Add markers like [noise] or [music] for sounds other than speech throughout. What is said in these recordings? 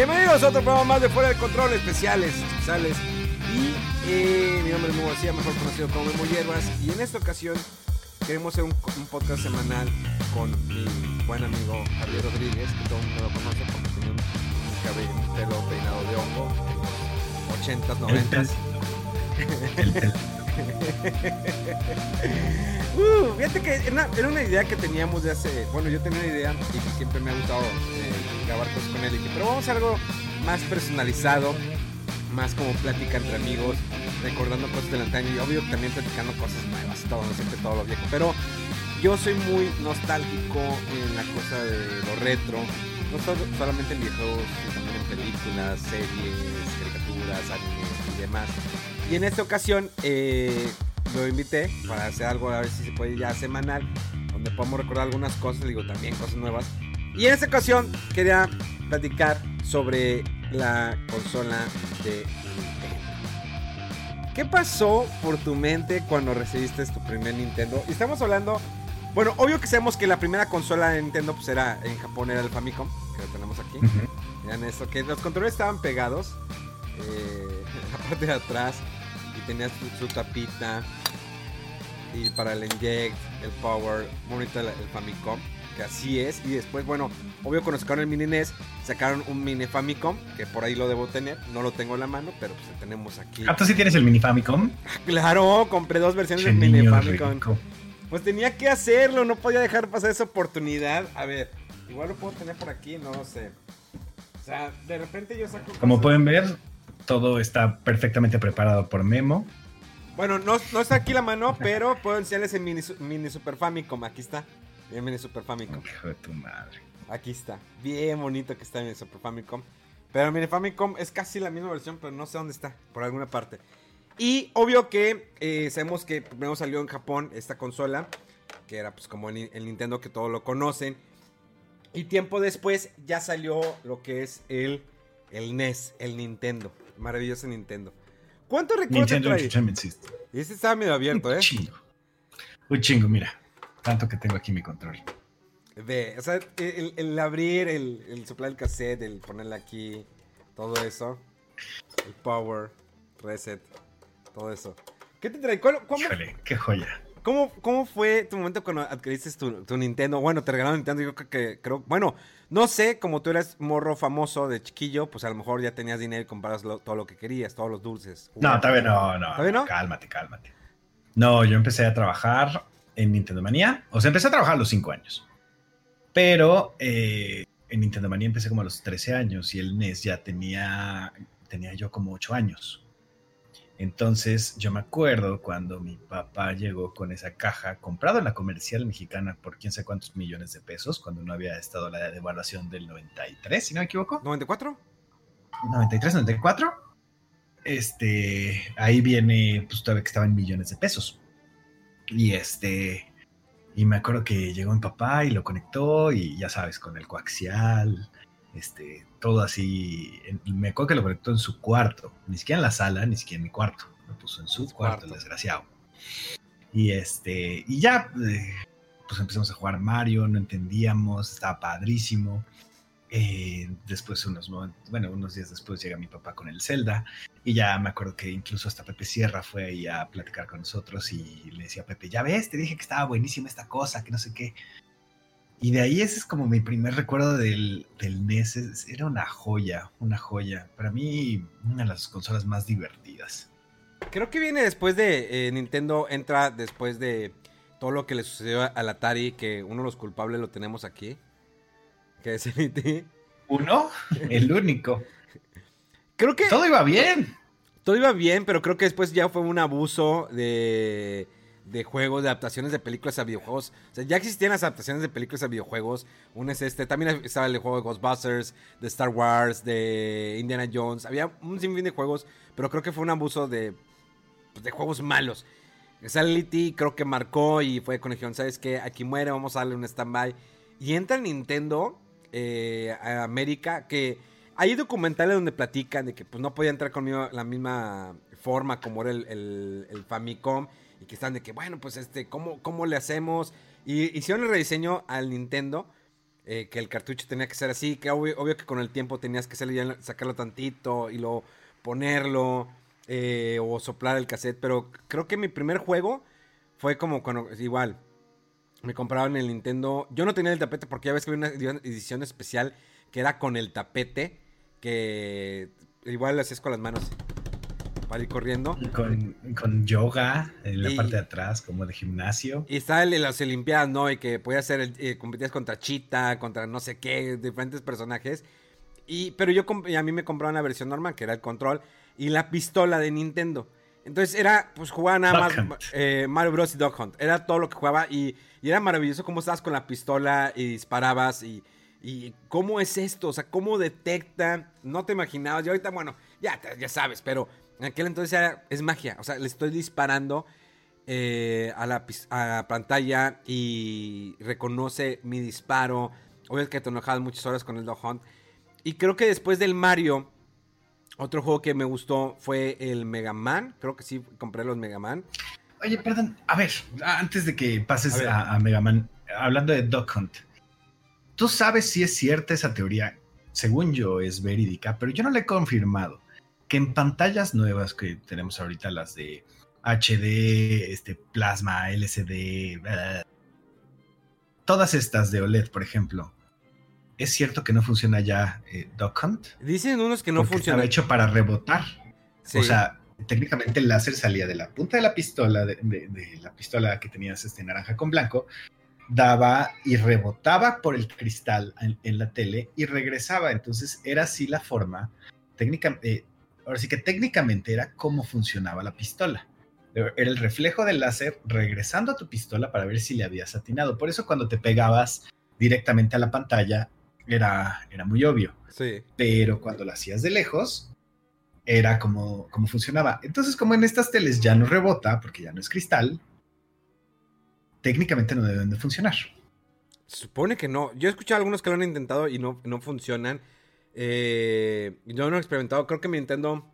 Bienvenidos a otro programa más de Fuera del Control, especiales, especiales. Y eh, mi nombre es Memo García, mejor conocido como Memo Hierbas. Y en esta ocasión queremos hacer un, un podcast semanal con mi buen amigo Javier Rodríguez, que todo el mundo lo conoce porque tiene un, cabello, un pelo peinado de hongo, en los 80s, 90s. Uh, fíjate que era una, era una idea que teníamos de hace. Bueno, yo tenía una idea y que siempre me ha gustado eh, grabar cosas con él. Y dije, pero vamos a algo más personalizado, más como plática entre amigos, recordando cosas del antaño y obvio también platicando cosas nuevas, todo, no siempre todo lo viejo. Pero yo soy muy nostálgico en la cosa de lo retro, no solo, solamente en videojuegos, sino también en películas, series, caricaturas, animes y demás. Y en esta ocasión eh, lo invité para hacer algo, a ver si se puede ya semanal, donde podamos recordar algunas cosas, digo también cosas nuevas. Y en esta ocasión quería platicar sobre la consola de Nintendo. ¿Qué pasó por tu mente cuando recibiste tu primer Nintendo? Y estamos hablando, bueno, obvio que sabemos que la primera consola de Nintendo pues era en Japón era el Famicom, que lo tenemos aquí. Vean esto, que los controles estaban pegados eh, [laughs] en la parte de atrás y tenía su, su tapita y para el inject, el power, bonito el, el Famicom, que así es. Y después, bueno, obvio cuando sacaron el mini NES, sacaron un mini Famicom, que por ahí lo debo tener, no lo tengo en la mano, pero pues lo tenemos aquí. Ah, ¿tú sí tienes el mini Famicom? [laughs] Claro, compré dos versiones del mini Famicom. rico. Pues tenía que hacerlo, no podía dejar pasar esa oportunidad. A ver, igual lo puedo tener por aquí, no lo sé. O sea, de repente yo saco. Como cosas- pueden ver, todo está perfectamente preparado por Memo. Bueno, no, no está aquí la mano, pero puedo enseñarles el mini, mini Super Famicom. Aquí está. Mini Super Famicom. Hijo de tu madre. Aquí está. Bien bonito que está en el Super Famicom. Pero mini Famicom es casi la misma versión, pero no sé dónde está, por alguna parte. Y obvio que eh, sabemos que primero salió en Japón esta consola, que era pues como el, el Nintendo que todos lo conocen. Y tiempo después ya salió lo que es el, el NES, el Nintendo. Maravilloso Nintendo. ¿Cuántos recuerdos Nintendo trae? Entertainment System. Y este estaba medio abierto, ¿eh? Un chingo. Un chingo, mira. Tanto que tengo aquí mi control. Ve, o sea, el, el abrir, el, el soplar el cassette, el ponerle aquí, todo eso. El power, reset, todo eso. ¿Qué te trae? ¿Cuál- ¿Cómo, Híjole, qué joya. cómo, cómo fue tu momento cuando adquiriste tu, tu Nintendo? Bueno, te regalaron Nintendo, yo creo que, creo, bueno, no sé, como tú eras morro famoso de chiquillo, pues a lo mejor ya tenías dinero y comprabas lo- todo lo que querías, todos los dulces. No, todavía no, no. ¿Todavía no? Cálmate, cálmate. No, yo empecé a trabajar en Nintendo Manía. O sea, empecé a trabajar a los 5 años. Pero eh, en Nintendo Manía empecé como a los 13 años y el NES ya tenía, tenía yo como 8 años. Entonces yo me acuerdo cuando mi papá llegó con esa caja comprado en la comercial mexicana por quién sé cuántos millones de pesos, cuando no había estado la devaluación del 93, si no me equivoco. ¿94? 93, 94. Este, ahí viene, pues todavía que estaba en millones de pesos. Y este, y me acuerdo que llegó mi papá y lo conectó y ya sabes, con el coaxial, este, todo así. me acuerdo que lo conectó en su cuarto, ni siquiera en la sala, ni siquiera en mi cuarto. Lo puso en su cuarto. el desgraciado. Y este, y ya, eh, pues empezamos a jugar Mario, no entendíamos, estaba padrísimo. Eh, después, unos, momen- bueno, unos días después llega mi papá con el Zelda y ya me acuerdo que incluso hasta Pepe Sierra fue ahí a platicar con nosotros y le decía a Pepe, ya ves, te dije que estaba buenísima esta cosa, que no sé qué. Y de ahí ese es como mi primer recuerdo del, del NES, es- era una joya, una joya. Para mí, una de las consolas más divertidas. Creo que viene después de eh, Nintendo, entra después de todo lo que le sucedió al Atari, que uno de los culpables lo tenemos aquí, que es el IT. ¿Uno? El único. Creo que... Todo iba bien. Todo iba bien, pero creo que después ya fue un abuso de, de juegos, de adaptaciones de películas a videojuegos. O sea, ya existían las adaptaciones de películas a videojuegos. Un es este, también estaba el juego de Ghostbusters, de Star Wars, de Indiana Jones. Había un sinfín de juegos, pero creo que fue un abuso de, pues, de juegos malos. Sally creo que marcó y fue con el ¿sabes qué? Aquí muere, vamos a darle un stand-by. Y entra Nintendo eh, a América, que hay documentales donde platican de que pues no podía entrar conmigo la misma forma como era el, Famicom. Y que están de que, bueno, pues este, ¿cómo, cómo le hacemos? Y hicieron el rediseño al Nintendo. Eh, que el cartucho tenía que ser así, que obvio, que con el tiempo tenías que sacarlo tantito y luego ponerlo. Eh, o soplar el cassette, pero creo que mi primer juego fue como cuando, igual, me compraban el Nintendo. Yo no tenía el tapete porque ya ves que había una edición especial que era con el tapete, que igual lo hacías con las manos para ir corriendo. Con, con yoga en la parte de atrás, como de gimnasio. Y estaba el de las Olimpiadas, ¿no? Y que podía hacer, eh, competías contra Chita, contra no sé qué, diferentes personajes. Y, pero yo, a mí me compraron la versión normal, que era el control y la pistola de Nintendo. Entonces era, pues jugaba nada más eh, Mario Bros. y Dog Hunt. Era todo lo que jugaba y, era maravilloso cómo estabas con la pistola y disparabas y, y, cómo es esto, o sea, cómo detecta, no te imaginabas. Y ahorita, bueno, ya, ya sabes, pero en aquel entonces era, es magia. O sea, le estoy disparando eh, a, la, a, la, pantalla y reconoce mi disparo. Obviamente que te enojabas muchas horas con el Dog Hunt. Y creo que después del Mario otro juego que me gustó fue el Mega Man. Creo que sí compré los Mega Man. Oye, perdón, a ver, antes de que pases a, Mega Man, hablando de Duck Hunt, ¿tú sabes si es cierta esa teoría? Según yo es verídica, pero yo no la he confirmado. Que en pantallas nuevas que tenemos ahorita, las de HD, este, plasma, LCD, todas estas de OLED, por ejemplo, ¿Es cierto que no funciona ya eh, Duck Hunt? Dicen unos que no funciona. Estaba hecho para rebotar. O sea, técnicamente el láser salía de la punta de la pistola, de, la pistola que tenías este naranja con blanco, daba y rebotaba por el cristal en, la tele y regresaba. Entonces era así la forma, técnicamente, eh, ahora sí que técnicamente era cómo funcionaba la pistola. Era el reflejo del láser regresando a tu pistola para ver si le habías atinado. Por eso cuando te pegabas directamente a la pantalla, era, era muy obvio. Sí. Pero cuando lo hacías de lejos, era como, como funcionaba. Entonces, como en estas teles ya no rebota, porque ya no es cristal, técnicamente no deben de funcionar. supone que no. Yo he escuchado algunos que lo han intentado y no, no funcionan. Eh, yo no he experimentado. Creo que mi Nintendo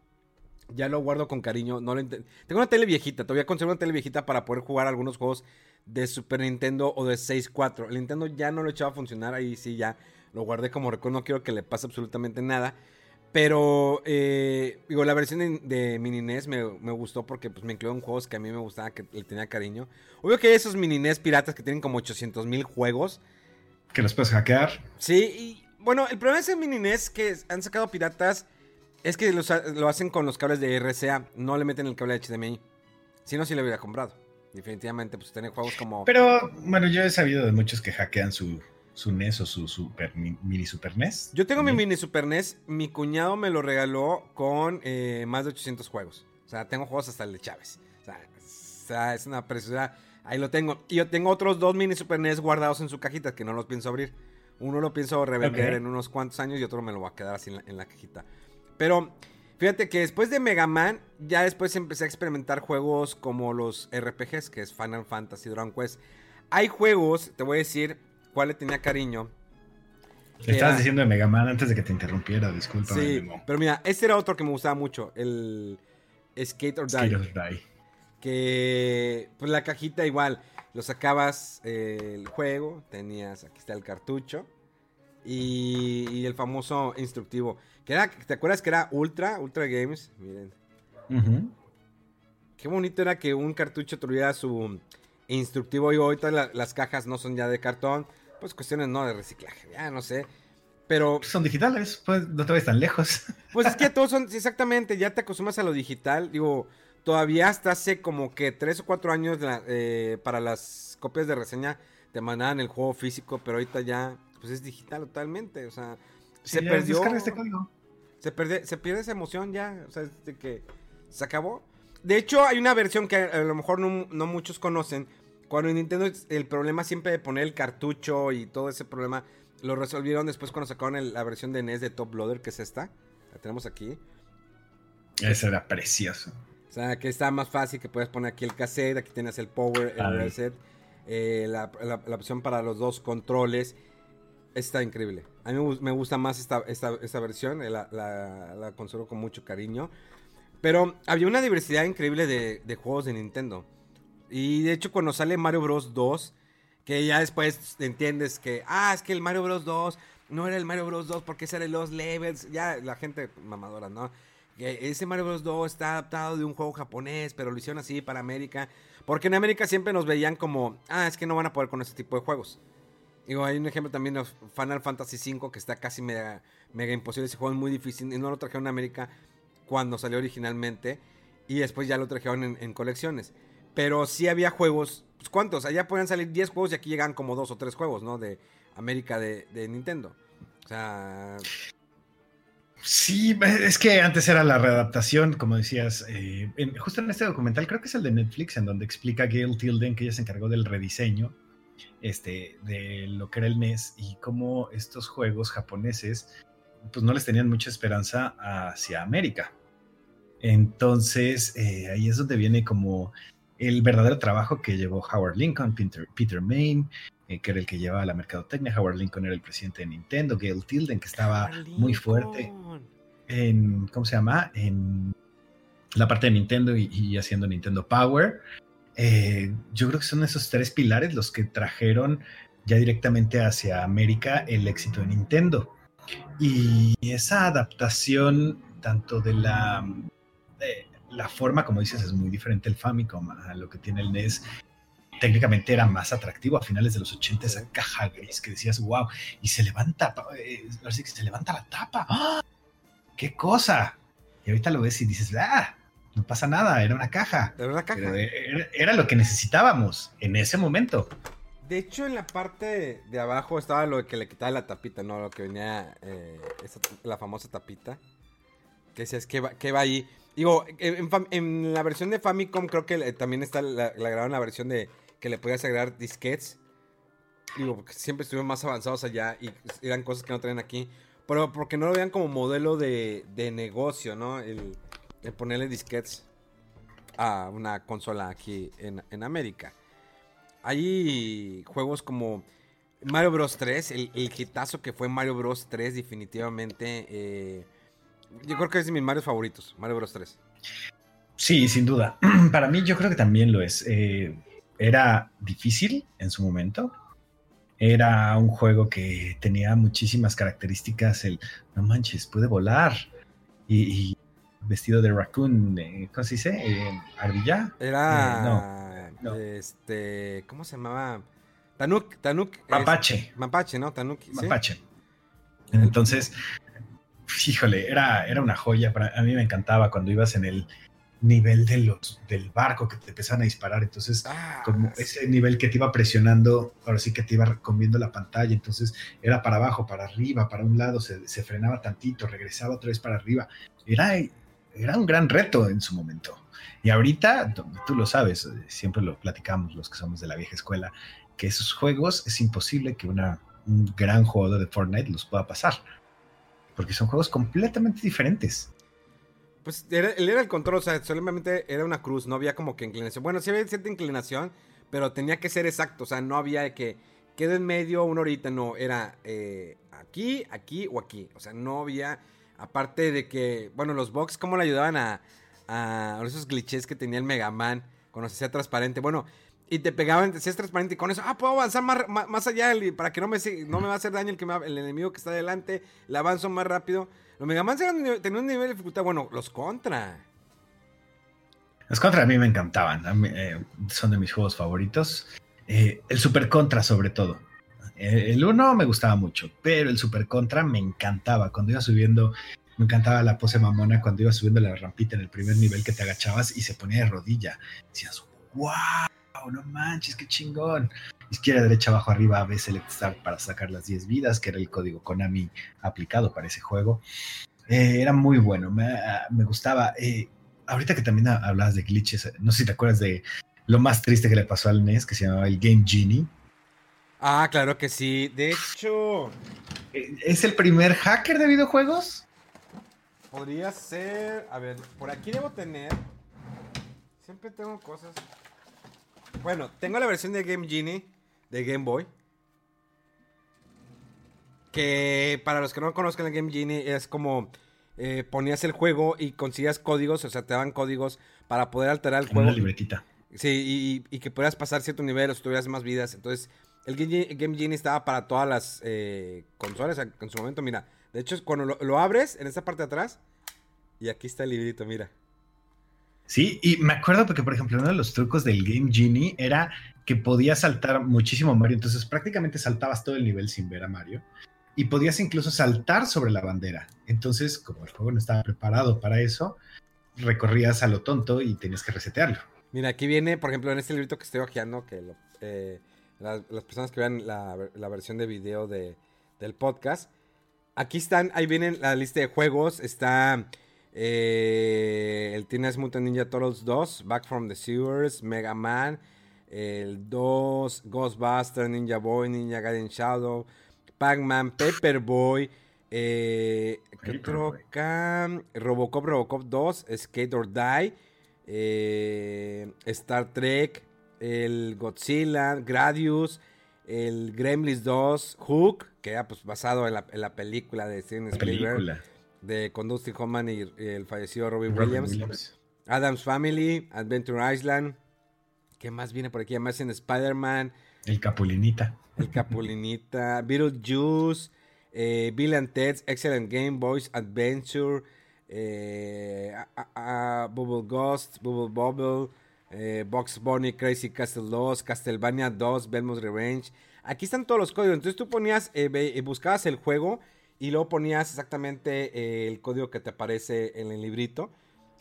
ya lo guardo con cariño. No Tengo una tele viejita. Todavía conservo una tele viejita para poder jugar algunos juegos de Super Nintendo o de 64. El Nintendo ya no lo echaba a funcionar. Ahí sí ya lo guardé como recuerdo, no quiero que le pase absolutamente nada. Pero, eh, digo, la versión de, Mini NES me, gustó porque pues, me incluyó en juegos que a mí me gustaba, que le tenía cariño. Obvio que hay esos Mini NES piratas que tienen como 800 mil juegos. Que los puedes hackear. Sí, y bueno, el problema de ese Mini NES que han sacado piratas es que lo hacen con los cables de RCA, no le meten el cable de HDMI. Si no, sí lo hubiera comprado. Definitivamente, pues tener juegos como... Pero, bueno, yo he sabido de muchos que hackean su, su NES o su super, mini Super NES. Yo tengo mi mini Super NES. Mi cuñado me lo regaló con eh, más de 800 juegos. O sea, tengo juegos hasta el de Chávez. O sea, es una preciosidad. Ahí lo tengo. Y yo tengo otros dos mini Super NES guardados en su cajita que no los pienso abrir. Uno lo pienso revender en unos cuantos años y otro me lo va a quedar así en la, cajita. Pero fíjate que después de Mega Man, ya después empecé a experimentar juegos como los RPGs, que es Final Fantasy Dragon Quest. Hay juegos, te voy a decir, cuál le tenía cariño. estabas diciendo de Mega Man antes de que te interrumpiera, disculpa. Sí, pero mira, este era otro que me gustaba mucho, el Skate or Die. Die. Que, pues la cajita igual, lo sacabas eh, el juego, tenías, aquí está el cartucho. Y, el famoso instructivo. Que era, ¿Te acuerdas que era Ultra? Ultra Games. Miren. Qué bonito era que un cartucho tuviera su instructivo. Y ahorita las cajas no son ya de cartón pues cuestiones no de reciclaje, ya no sé. Pero. Son digitales, pues no te ves tan lejos. [laughs] Pues es que todos son, exactamente, ya te acostumbras a lo digital. Digo, todavía hasta hace como que tres o cuatro años eh, para las copias de reseña te mandaban el juego físico, pero ahorita ya pues es digital totalmente, o sea, se perdió. Este se, pierde, se pierde esa emoción ya, o sea, de que se acabó. De hecho, hay una versión que a lo mejor no, muchos conocen. Cuando en Nintendo el problema siempre de poner el cartucho y todo ese problema lo resolvieron después cuando sacaron la versión de NES de Top Loader, que es esta. La tenemos aquí. Ese era precioso. O sea, que está más fácil, que puedes poner aquí el cassette, aquí tienes el power, el reset, eh, la, opción para los dos controles. Está increíble. A mí me gusta más esta, esta, versión, eh, la, la, conservo con mucho cariño. Pero había una diversidad increíble de, de, juegos de Nintendo. Y de hecho cuando sale Mario Bros. 2, que ya después entiendes que, ah, es que el Mario Bros. 2 no era el Mario Bros. 2 porque ese era los levels. Ya la gente mamadora, ¿no? Ese Mario Bros. 2 está adaptado de un juego japonés, pero lo hicieron así para América. Porque en América siempre nos veían como, ah, es que no van a poder con este tipo de juegos. Digo, hay un ejemplo también de Final Fantasy V que está casi mega, mega imposible. Ese juego es muy difícil y no lo trajeron a América cuando salió originalmente. Y después ya lo trajeron en, colecciones. Pero sí había juegos. Pues, ¿Cuántos? Allá podían salir 10 juegos y aquí llegan como 2 o 3 juegos, ¿no? De América de, de Nintendo. O sea. Sí, es que antes era la readaptación, como decías, eh, justo en este documental, creo que es el de Netflix, en donde explica Gail Tilden que ella se encargó del rediseño este, de lo que era el NES y cómo estos juegos japoneses pues no les tenían mucha esperanza hacia América. Entonces, eh, ahí es donde viene como el verdadero trabajo que llevó Howard Lincoln, Peter, Peter Main, eh, que era el que llevaba la mercadotecnia. Howard Lincoln era el presidente de Nintendo. Gail Tilden, que estaba muy fuerte en, ¿cómo se llama? En la parte de Nintendo y, haciendo Nintendo Power. Eh, yo creo que son esos tres pilares los que trajeron ya directamente hacia América el éxito de Nintendo. Y esa adaptación, tanto de la, la forma, como dices, es muy diferente el Famicom a lo que tiene el NES. Técnicamente era más atractivo a finales de los 80 esa caja gris que decías, wow, y se levanta, eh, se levanta la tapa. ¡Ah! ¡Qué cosa! Y ahorita lo ves y dices, ah, no pasa nada, era una caja. Era una caja. era, lo que necesitábamos en ese momento. De hecho, en la parte de abajo estaba lo que le quitaba la tapita, ¿no? Lo que venía, eh, la famosa tapita. Que decías, ¿qué va, va ahí? Digo, en, la versión de Famicom creo que también está, la, la grabaron la versión de que le podías agregar disquets. Digo, porque siempre estuvieron más avanzados allá y eran cosas que no traen aquí. Pero porque no lo vean como modelo de, negocio, ¿no? El, ponerle disquets a una consola aquí en, en América. Hay juegos como Mario Bros 3, el, el hitazo que fue Mario Bros 3 definitivamente. Eh, yo creo que es de mis Mario favoritos, Mario Bros 3. Sí, sin duda. [clears throat] Para mí yo creo que también lo es. Eh, era difícil en su momento. Era un juego que tenía muchísimas características. El, no manches, puede volar. Y, vestido de raccoon, eh, ¿cómo se dice? ardilla. Era... no este, ¿cómo se llamaba? Tanuk, Tanuk. Mapache. Mapache, ¿no? Tanuk. Mapache. Entonces, híjole, era, era una joya. Para, a mí me encantaba cuando ibas en el nivel de los, del barco que te empezaban a disparar. Entonces, ah, como ese nivel que te iba presionando, ahora sí que te iba comiendo la pantalla. Entonces, era para abajo, para arriba, para un lado, se, se frenaba tantito, regresaba otra vez para arriba. Era, era un gran reto en su momento. Y ahorita, tú lo sabes, siempre lo platicamos los que somos de la vieja escuela, que esos juegos es imposible que una, un gran jugador de Fortnite los pueda pasar. Porque son juegos completamente diferentes. Pues era, él era el control, o sea, solamente era una cruz, no había como que inclinación. Bueno, sí había cierta inclinación, pero tenía que ser exacto, o sea, no había que quede en medio una horita, no, era eh, aquí, aquí o aquí. O sea, no había, aparte de que, bueno, los box, ¿cómo le ayudaban a, a esos glitches que tenía el Mega Man cuando se hacía transparente. Bueno, y te pegaban, te hacías transparente y con eso, ah, puedo avanzar más, más, allá para que no me, no me va a hacer daño el, que el enemigo que está adelante, le avanzo más rápido. Los Mega Man tenían un nivel de dificultad, bueno, los contra. Los contra a mí me encantaban, eh, son de mis juegos favoritos. Eh, el Super Contra sobre todo. Eh, el 1 me gustaba mucho, pero el Super Contra me encantaba. Cuando iba subiendo Me encantaba la pose mamona cuando ibas subiendo la rampita en el primer nivel que te agachabas y se ponía de rodilla. Decías, wow, no manches, qué chingón. Izquierda, derecha, abajo, arriba, B, select start para sacar las 10 vidas, que era el código Konami aplicado para ese juego. Eh, era muy bueno, me, me gustaba. Eh, ahorita que también hablabas de glitches, no sé si te acuerdas de lo más triste que le pasó al NES, que se llamaba el Game Genie. Ah, claro que sí. De hecho, Eh, ¿Es el primer hacker de videojuegos? podría ser. A ver, por aquí debo tener. Siempre tengo cosas. Bueno, tengo la versión de Game Genie de Game Boy. Que para los que no conozcan el Game Genie es como eh, ponías el juego y conseguías códigos, o sea, te daban códigos para poder alterar el En juego. una libretita. Sí, y, y que pudieras pasar cierto nivel o si tuvieras más vidas. Entonces, el Game, Genie- Game Genie estaba para todas las eh, consolas en su momento. Mira, de hecho, cuando lo, lo abres en esta parte de atrás, y aquí está el librito, mira. Sí, y me acuerdo porque, por ejemplo, uno de los trucos del Game Genie era que podías saltar muchísimo Mario, entonces prácticamente saltabas todo el nivel sin ver a Mario y podías incluso saltar sobre la bandera. Entonces, como el juego no estaba preparado para eso, recorrías a lo tonto y tenías que resetearlo. Mira, aquí viene, por ejemplo, en este librito que estoy hojeando, que lo- eh, las, las personas que vean la, la versión de video de, del podcast, aquí están, ahí vienen la lista de juegos, está eh, el Teenage Mutant Ninja Turtles 2, Back from the Sewers, Mega Man, el 2, Ghostbuster, Ninja Boy, Ninja Gaiden Shadow, Pac-Man, Paperboy, eh, ¿qué acá? Robocop, Robocop 2, Skate or Die, eh, Star Trek, el Godzilla, Gradius, el Gremlins 2, Hook, que era pues basado en la, en la película de Steven Spielberg, película. De con Dustin Hoffman y, el fallecido Robbie Robin Williams. Williams. Adam's Family, Adventure Island. ¿Qué más viene por aquí? Además en Spider-Man, El Capulinita. El Capulinita, [laughs] Beetlejuice, eh, Bill and Ted's Excellent Game Boys Adventure, eh, a- a- a- Bubble Ghost, Bubble Bubble, eh, Box Bunny, Crazy Castle 2, Castlevania 2, Belmont Revenge. Aquí están todos los códigos. Entonces tú ponías, eh, buscabas el juego y luego ponías exactamente eh, el código que te aparece en el librito.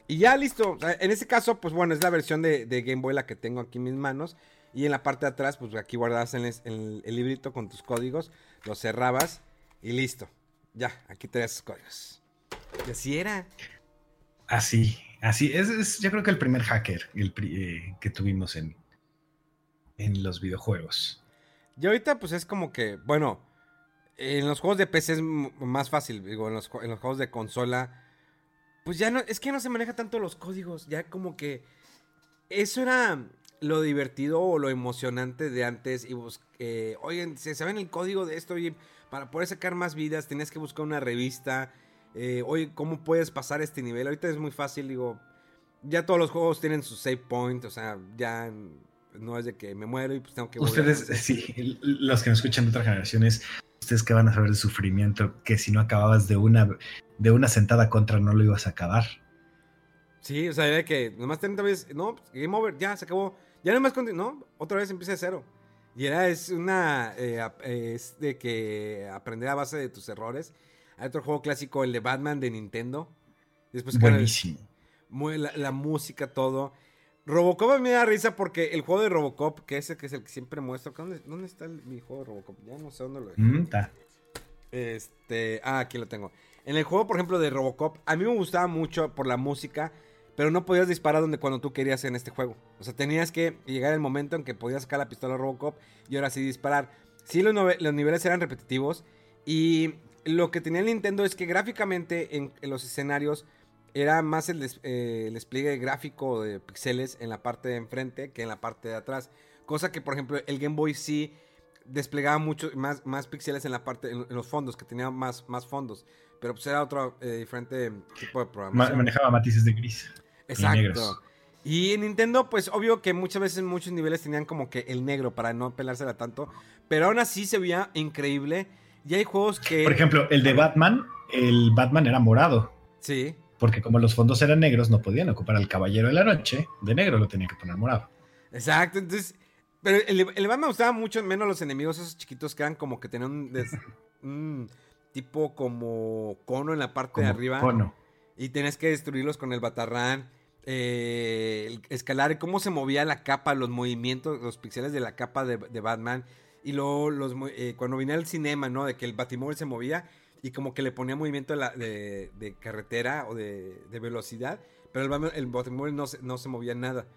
Y ya listo. En ese caso, pues bueno, es la versión de, de Game Boy la que tengo aquí en mis manos. Y en la parte de atrás, pues aquí guardabas el, el- el librito con tus códigos, lo cerrabas y listo. Ya, aquí tenías tus códigos. Y así era. Así, así. Es, es yo creo que el primer hacker el eh, que tuvimos en, en los videojuegos. Y ahorita, pues es como que, bueno, en los juegos de PC es más fácil. Digo, en los, en los juegos de consola, pues ya no, es que no se maneja tanto los códigos. Ya como que eso era lo divertido o lo emocionante de antes. Y bus- eh, oigan, ¿se saben el código de esto? Oye, para poder sacar más vidas tenías que buscar una revista. Eh, oye, ¿cómo puedes pasar este nivel? Ahorita es muy fácil, digo. Ya todos los juegos tienen su save point, o sea, ya no es de que me muero y pues tengo que volver Ustedes, hacer. sí, l- [laughs] los que nos escuchan de otras generaciones, ustedes que van a saber de sufrimiento, que si no acababas de una, de una sentada contra no lo ibas a acabar. Sí, o sea, era que nomás 30 veces, no, pues, game over, ya se acabó. Ya no más continúa, no, otra vez empieza de cero. Y era, es una, eh, eh, es de que aprender a base de tus errores. Hay otro juego clásico, el de Batman de Nintendo. Después el- Buenísimo. la música, todo. Robocop a mí me da risa porque el juego de Robocop, que es el que es el que siempre muestro, ¿dónde, dónde está el- mi juego de Robocop? Ya no sé dónde lo dejé. Mm. Este, ah, aquí lo tengo. En el juego, por ejemplo, de Robocop, a mí me gustaba mucho por la música, pero no podías disparar donde cuando tú querías en este juego. O sea, tenías que llegar el momento en que podías sacar la pistola Robocop y ahora sí disparar. Sí, los, niveles eran repetitivos y lo que tenía el Nintendo es que gráficamente en, en los escenarios era más el, des- eh, el despliegue gráfico de píxeles en la parte de enfrente que en la parte de atrás. Cosa que, por ejemplo, el Game Boy sí desplegaba mucho más, más píxeles en la parte, en, en los fondos, que tenía más, más fondos. Pero pues era otro eh, diferente tipo de Ma- programación. manejaba matices de gris. Exacto. negros. Y en Nintendo, pues obvio que muchas veces muchos niveles tenían como que el negro para no pelársela tanto. Pero aún así se veía increíble. Y hay juegos que. Por ejemplo, el de Batman, el Batman era morado, Sí. Porque como los fondos eran negros, no podían ocupar al Caballero de la Noche, de negro lo tenían que poner morado. Exacto. Entonces. Pero el, el Batman me gustaba mucho menos los enemigos, esos chiquitos que eran como que tenían un. des- [laughs] un- tipo como cono en la parte de arriba. cono. Y tenías que destruirlos con el batarrán. eh, el escalar cómo se movía la capa, los movimientos, los pixeles de la capa de, de Batman. Y luego los, eh, cuando venía el cinema, ¿no? De que el batimóvil se movía y como que le ponía movimiento de, la- de- de carretera o de, de velocidad. Pero el, el batimóvil no se, no se movía nada.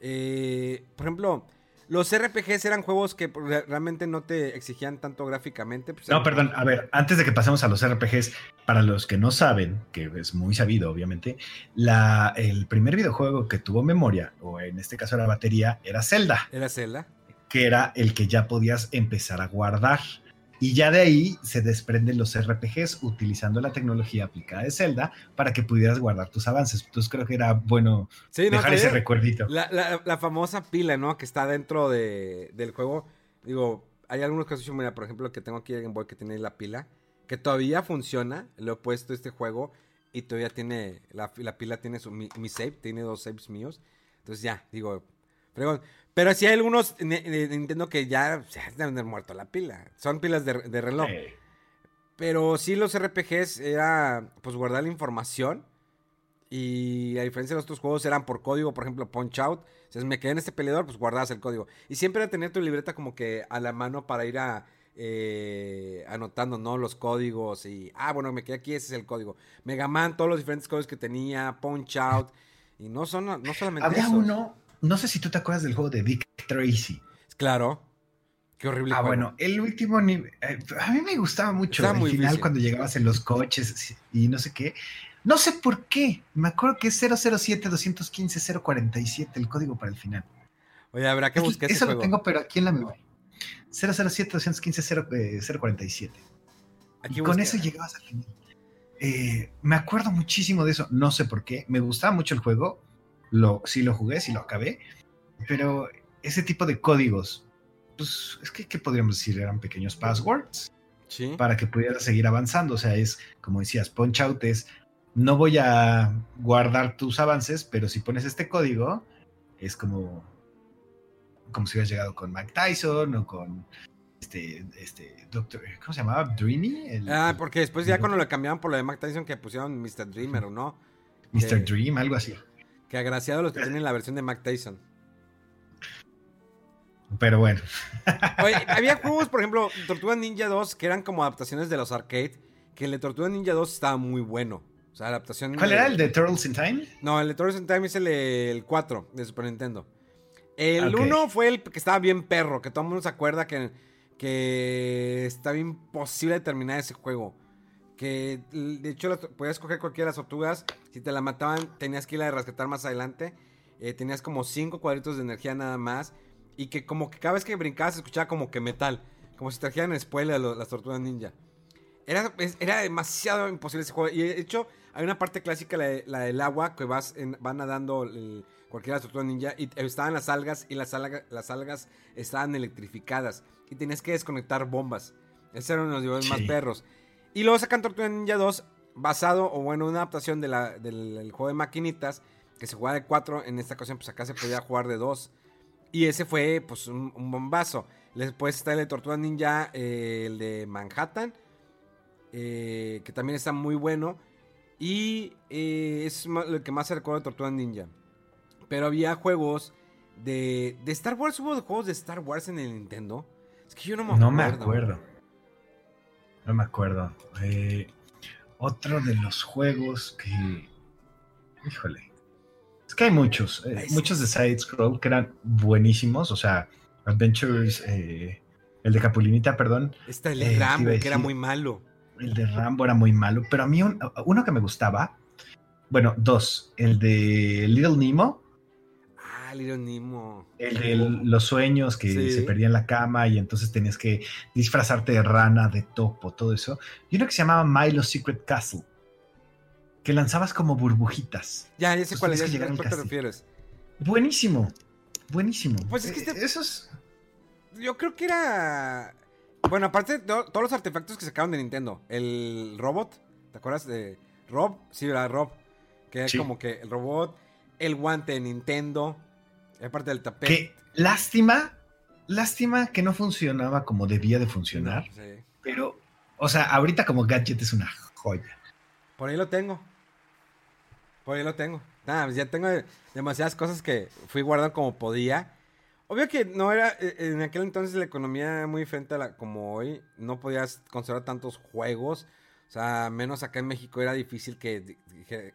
Eh, por ejemplo, los RPGs eran juegos que re- realmente no te exigían tanto gráficamente. pues, No, eran- perdón, a ver, antes de que pasemos a los RPGs, para los que no saben, que es muy sabido, obviamente, la, el primer videojuego que tuvo memoria, o en este caso era batería, era Zelda, Era Zelda. que era el que ya podías empezar a guardar. Y ya de ahí se desprenden los RPGs utilizando la tecnología aplicada de Zelda para que pudieras guardar tus avances. Entonces creo que era bueno Sí, no, dejar ese recuerdito. La, la- la famosa pila, ¿no? Que está dentro de- del juego. Digo, hay algunos casos, mira, por ejemplo, que tengo aquí el Game Boy que tiene la pila, que todavía funciona. Lo he puesto este juego y todavía tiene, la, la pila tiene su, mi, mi save, tiene dos saves míos. Entonces ya, digo, fregón. Pero sí hay algunos Nintendo que ya se han de haber muerto la pila. Son pilas de, de reloj. Pero sí los RPGs era pues guardar la información. Y a diferencia de los otros juegos eran por código, por ejemplo, Punch Out. Si me quedé en este peleador, pues guardabas el código. Y siempre era tener tu libreta como que a la mano para ir a, eh, anotando, ¿no? Los códigos y, ah, bueno, me quedé aquí, ese es el código. Mega Man, todos los diferentes códigos que tenía, Punch Out. Y no, son, no solamente había esos. uno, no sé si tú te acuerdas del juego de Dick Tracy. Claro. Qué horrible Ah, juego. bueno, el último nivel. eh, a mí me gustaba mucho el final difícil. cuando llegabas en los coches y no sé qué. No sé por qué. Me acuerdo que es 007-215-047 el código para el final. Oye, habrá que buscar Eso lo tengo, pero aquí en la memoria. 007-215-047. Aquí Y con eso llegabas al final. Eh, me acuerdo muchísimo de eso. No sé por qué. Me gustaba mucho el juego. Lo, sí lo jugué, sí lo acabé. Pero ese tipo de códigos, pues es que, ¿qué podríamos decir? Eran pequeños passwords Sí. para que pudieras seguir avanzando. O sea, es como decías, punch out es, no voy a guardar tus avances, pero si pones este código, es como, como si hubieras llegado con Mike Tyson o con este, este, doctor, ¿cómo se llamaba? Dreamy, el, Ah, porque después ya cuando lo cambiaron por lo de Mac Tyson que pusieron Mr. Dreamer o no. Mr. que- Dream, algo así. Que agraciado los que tienen la versión de Mac Tyson. Pero bueno, Oye, [laughs] había juegos, por ejemplo, Tortuga Ninja 2, que eran como adaptaciones de los arcade. Que el de Tortuga Ninja 2 estaba muy bueno. O sea, adaptación. ¿cuál era el de Turtles in Time? No, el de Turtles in Time es el, el 4 de Super Nintendo. El Ok. 1 fue el que estaba bien perro, que todo el mundo se acuerda que, que estaba imposible de terminar ese juego. Que de hecho las- podías escoger cualquiera de las tortugas. Si te la mataban, tenías que ir a rescatar más adelante. Eh, tenías como 5 cuadritos de energía nada más. Y que como que cada vez que brincabas se escuchaba como que metal. Como si trajeran spoiler las tortugas ninja. Era, era demasiado imposible ese juego. Y de hecho, hay una parte clásica, la, de- la del agua, que vas en- van nadando el- cualquiera de las tortugas ninja. Y estaban las algas y las, alga- las algas estaban electrificadas. Y tenías que desconectar bombas. Esos eran los niveles más Sí. perros. Y luego sacan Tortuga Ninja 2, basado, o bueno, una adaptación de la- del, del juego de maquinitas, que se jugaba de 4. En esta ocasión, pues acá se podía jugar de 2. Y ese fue, pues, un, un bombazo. Después está el de Tortuga Ninja, eh, el de Manhattan, eh, que también está muy bueno. Y eh, es lo que más se recuerda de Tortuga Ninja. Pero había juegos de, de Star Wars. ¿Hubo juegos de Star Wars en el Nintendo? Es que yo no me acuerdo. No me acuerdo. No me acuerdo. Eh, otro de los juegos que. Híjole. Es que hay muchos. eh, muchos de Side Scroll que eran buenísimos. O sea, Adventures. eh, el de Capulinita, perdón. Está el de Rambo, que era muy malo. El de Rambo era muy malo. Pero a mí, un- uno que me gustaba. Bueno, dos. El de Little Nemo. Nemo. El de los sueños que Sí. se perdía en la cama y entonces tenías que disfrazarte de rana, de topo, todo eso. Y uno que se llamaba Milo Secret Castle, que lanzabas como burbujitas. Ya, ya sé cuál es, ya cuál te refieres. Buenísimo, buenísimo. Pues es que Eh, este- Esos... Yo creo que era. Bueno, aparte de to- todos los artefactos que sacaron de Nintendo. El robot, ¿te acuerdas de Rob? Sí, era Rob. Que era Sí. como que el robot, el guante de Nintendo, aparte del tapete. Que lástima, lástima que no funcionaba como debía de funcionar, Sí. pero O sea, ahorita como gadget es una joya. Por ahí lo tengo. Por ahí lo tengo. Nada, ya tengo demasiadas cosas que fui guardando como podía. Obvio que no era, eh, en aquel entonces la economía muy diferente a la como hoy. No podías conservar tantos juegos. O sea, menos acá en México era difícil que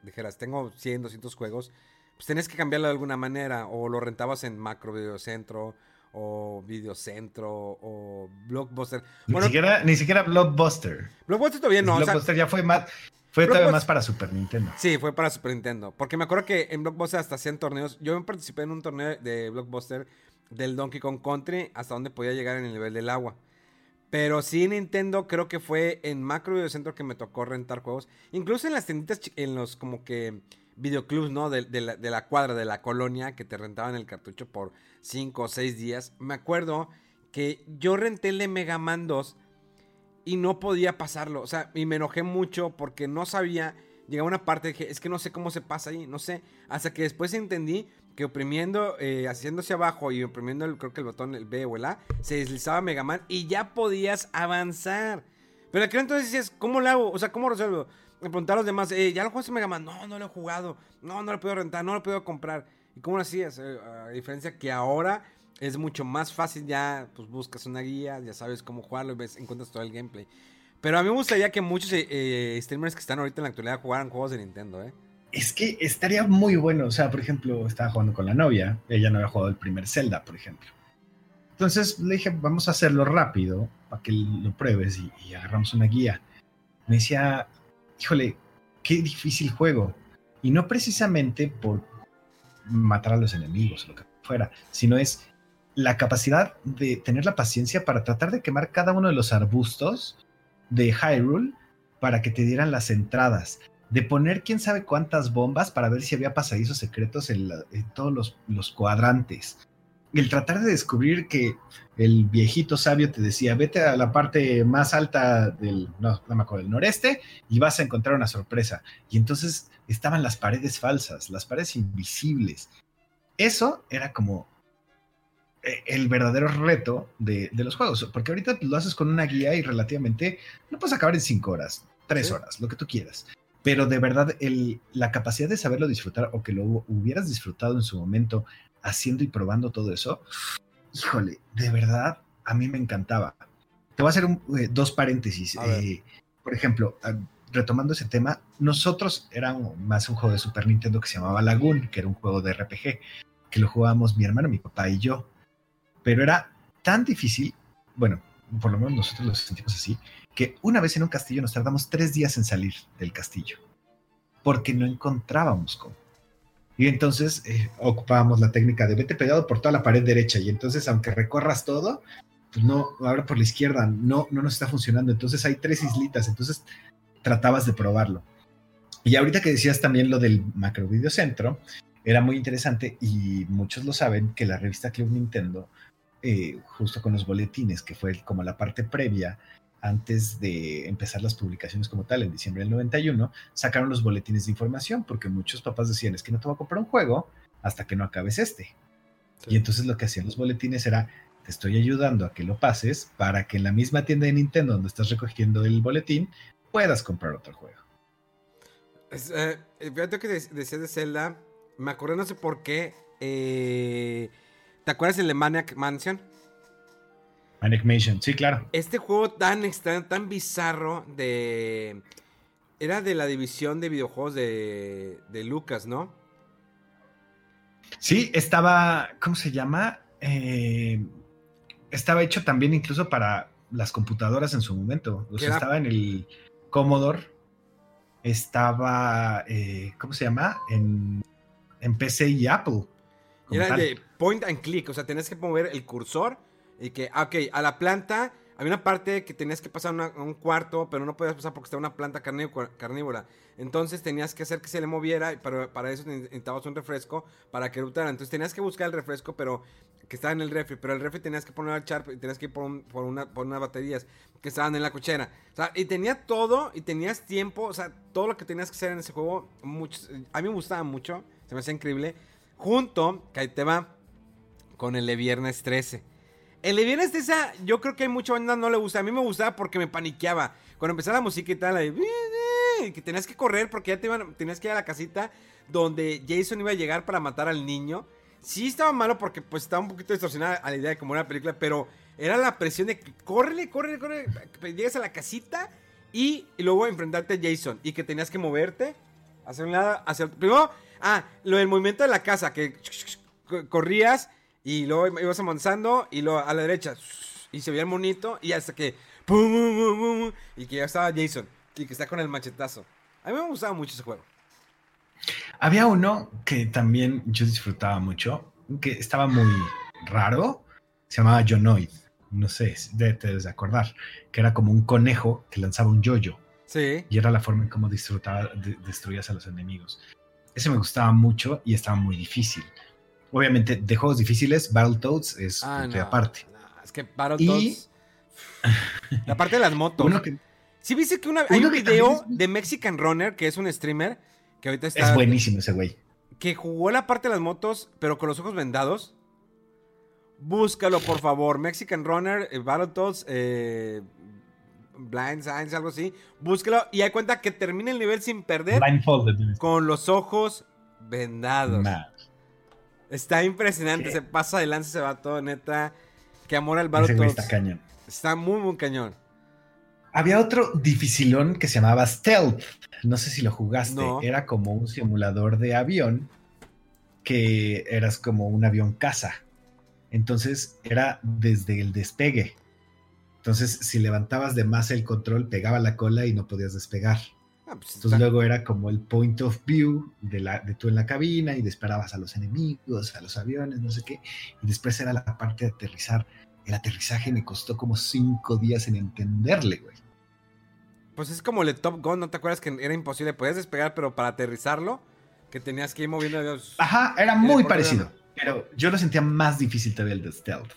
dijeras, tengo 100, 200 juegos. Pues tenías que cambiarlo de alguna manera. O lo rentabas en Macro Videocentro o Videocentro o Blockbuster. Ni, siquiera, ni siquiera Blockbuster. Blockbuster todavía no. Blockbuster ya fue más. Fue todavía más para Super Nintendo. Sí, fue para Super Nintendo. Porque me acuerdo que en Blockbuster hasta hacían torneos. Yo participé en un torneo de Blockbuster del Donkey Kong Country hasta donde podía llegar en el nivel del agua. Pero sí, Nintendo creo que fue en Macro Videocentro que me tocó rentar juegos. Incluso en las tienditas, en los como que videoclubs, ¿no? De, la, cuadra, de la colonia, que te rentaban el cartucho por 5 o 6 días. Me acuerdo que yo renté el de Mega Man 2 y no podía pasarlo. O sea, y me enojé mucho porque no sabía. Llegaba una parte dije, es que no sé cómo se pasa ahí, no sé. Hasta que después entendí que oprimiendo, eh, haciéndose abajo y oprimiendo el, creo que el botón, el B o el A, se deslizaba Mega Man y ya podías avanzar. Pero aquel entonces decías, ¿cómo lo hago? O sea, ¿cómo resuelvo? Me a los demás, eh, ¿ya lo jugaste Mega Man? No, no lo he jugado. No, no lo puedo rentar, no lo puedo comprar. ¿Y cómo lo hacías? Eh, a diferencia que ahora es mucho más fácil, ya pues buscas una guía, ya sabes cómo jugarlo ves, encuentras todo el gameplay. Pero a mí me gustaría que muchos streamers que están ahorita en la actualidad jugaran juegos de Nintendo, ¿eh? es que estaría muy bueno. O sea, por ejemplo, estaba jugando con la novia. Ella no había jugado el primer Zelda, por ejemplo. Entonces le dije, vamos a hacerlo rápido para que lo pruebes y, agarramos una guía. Me decía, híjole, qué difícil juego. Y no precisamente por matar a los enemigos o lo que fuera, sino es la capacidad de tener la paciencia para tratar de quemar cada uno de los arbustos de Hyrule para que te dieran las entradas de poner quién sabe cuántas bombas para ver si había pasadizos secretos en, todos los, cuadrantes. El tratar de descubrir que el viejito sabio te decía, vete a la parte más alta del, no, no me acuerdo, del noreste y vas a encontrar una sorpresa. Y entonces estaban las paredes falsas, las paredes invisibles. Eso era como eh, el verdadero reto de, los juegos, porque ahorita lo haces con una guía y relativamente no puedes acabar en cinco horas, tres horas, lo que tú quieras pero de verdad el, la capacidad de saberlo disfrutar o que lo hubieras disfrutado en su momento haciendo y probando todo eso, híjole, de verdad a mí me encantaba. Te voy a hacer eh, dos paréntesis. Eh, por ejemplo, ah, retomando ese tema, nosotros era más un juego de Super Nintendo que se llamaba Lagoon, que era un juego de RPG, que lo jugábamos mi hermano, mi papá y yo. Pero era tan difícil, bueno, por lo menos nosotros lo sentimos así, que una vez en un castillo nos tardamos tres días en salir del castillo, porque no encontrábamos cómo. Y entonces eh, ocupábamos la técnica de vete pegado por toda la pared derecha, y entonces aunque recorras todo, pues no, ahora por la izquierda no, no nos está funcionando, entonces hay tres islitas, entonces tratabas de probarlo. Y ahorita que decías también lo del macro videocentro, era muy interesante y muchos lo saben que la revista Club Nintendo, eh, justo con los boletines, que fue como la parte previa antes de empezar las publicaciones como tal, en diciembre del 91, sacaron los boletines de información, porque muchos papás decían, es que no te voy a comprar un juego hasta que no acabes este. Y entonces lo que hacían los boletines era, te estoy ayudando a que lo pases para que en la misma tienda de Nintendo donde estás recogiendo el boletín, puedas comprar otro juego. Eh, fíjate que decías de Zelda, me acordé no sé por qué, eh, ¿te acuerdas de Maniac Mansion? Animation, sí, claro. Este juego tan extraño, tan bizarro de... Era de la división de videojuegos de, de Lucas, ¿no? Sí, estaba, ¿cómo se llama? Eh, estaba hecho también incluso para las computadoras en su momento. O sea, estaba en el Commodore, estaba, eh, ¿cómo se llama? En, en PC y Apple. Era de point and click, o sea, tenías que mover el cursor y que, ah, ok, a la planta había una parte que tenías que pasar a un cuarto, pero no podías pasar porque estaba una planta carnívora. Entonces tenías que hacer que se le moviera, pero para eso necesitabas un refresco para que eruptara. Entonces tenías que buscar el refresco, pero que estaba en el refri, pero el refri tenías que poner al char tenías que ir por, una, por unas baterías que estaban en la cochera. O sea, y tenía todo y tenías tiempo, o sea, todo lo que tenías que hacer en ese juego, a mí me gustaba mucho, se me hacía increíble. Junto, que te va, con el de viernes 13. El de Viernes yo creo que hay mucha banda no le gusta. A mí me gustaba porque me paniqueaba. Cuando empezaba la música y tal, que tenías que correr porque ya te iban, tenías que ir a la casita donde Jason iba a llegar para matar al niño. Sí estaba malo porque pues estaba un poquito distorsionada a la idea de como una película, pero era la presión de que córrele, córrele, córrele, llegues a la casita y, luego enfrentarte a Jason y que tenías que moverte hacia un lado, hacia otro. Primero, ah, lo del movimiento de la casa, que corrías y luego ibas avanzando y luego a la derecha y se veía el monito y hasta que y que ya estaba Jason y que está con el machetazo. A mí me gustaba mucho ese juego. Había uno que también yo disfrutaba mucho, que estaba muy raro, se llamaba Jonoid, no sé, te debes de acordar, que era como un conejo que lanzaba un yoyo. Sí. Y era la forma en cómo disfrutaba, destruías a los enemigos. Ese me gustaba mucho y estaba muy difícil. Obviamente, de juegos difíciles, Battletoads es ah, aparte. es que Battletoads. la [laughs] parte de las motos. Sí, viste que una, hay un video de Mexican Runner, que es un streamer, que ahorita está. Es buenísimo ese güey. Que jugó la parte de las motos, pero con los ojos vendados. Búscalo, por favor. Mexican Runner, eh, Battletoads, eh, Blind Signs, algo así. Búscalo y hay cuenta que termina el nivel sin perder. Con los ojos vendados. Está impresionante. Se pasa adelante, se va todo, neta. Que amor al Battletoads. Está cañón. Está muy, muy cañón. Había otro dificilón que se llamaba Stealth. No sé si lo jugaste. Era como un simulador de avión que eras como un avión caza. Entonces era desde el despegue. Entonces, si levantabas de más el control, pegaba la cola y no podías despegar. Ah, pues Entonces luego era como el point of view de, la, de tú en la cabina y disparabas a los enemigos, a los aviones, no sé qué. Y después era la parte de aterrizar. El aterrizaje me costó como cinco días en entenderle, güey. Pues es como el Top Gun, ¿no te acuerdas que era imposible? Podías despegar, pero para aterrizarlo, que tenías que ir moviendo. Ajá, era muy parecido. Pero yo lo sentía más difícil todavía el de Stealth.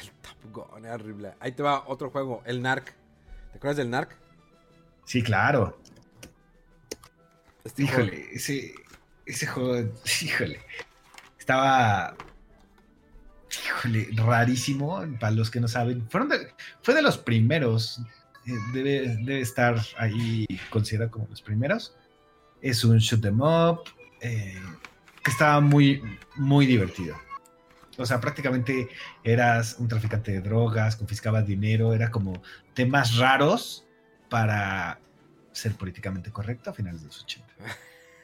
El Top Gun era horrible. Ahí te va otro juego, el Narc. ¿Te acuerdas del Narc? Sí, claro. Este híjole, ese, ese juego, [laughs] híjole, estaba, híjole, rarísimo, para los que no saben. Fueron fue de los primeros, eh, debe, estar ahí considerado como los primeros. Es un shoot em up, eh, que estaba muy, muy divertido. O sea, prácticamente eras un traficante de drogas, confiscabas dinero, era como temas raros para ser políticamente correcto a finales de los 80.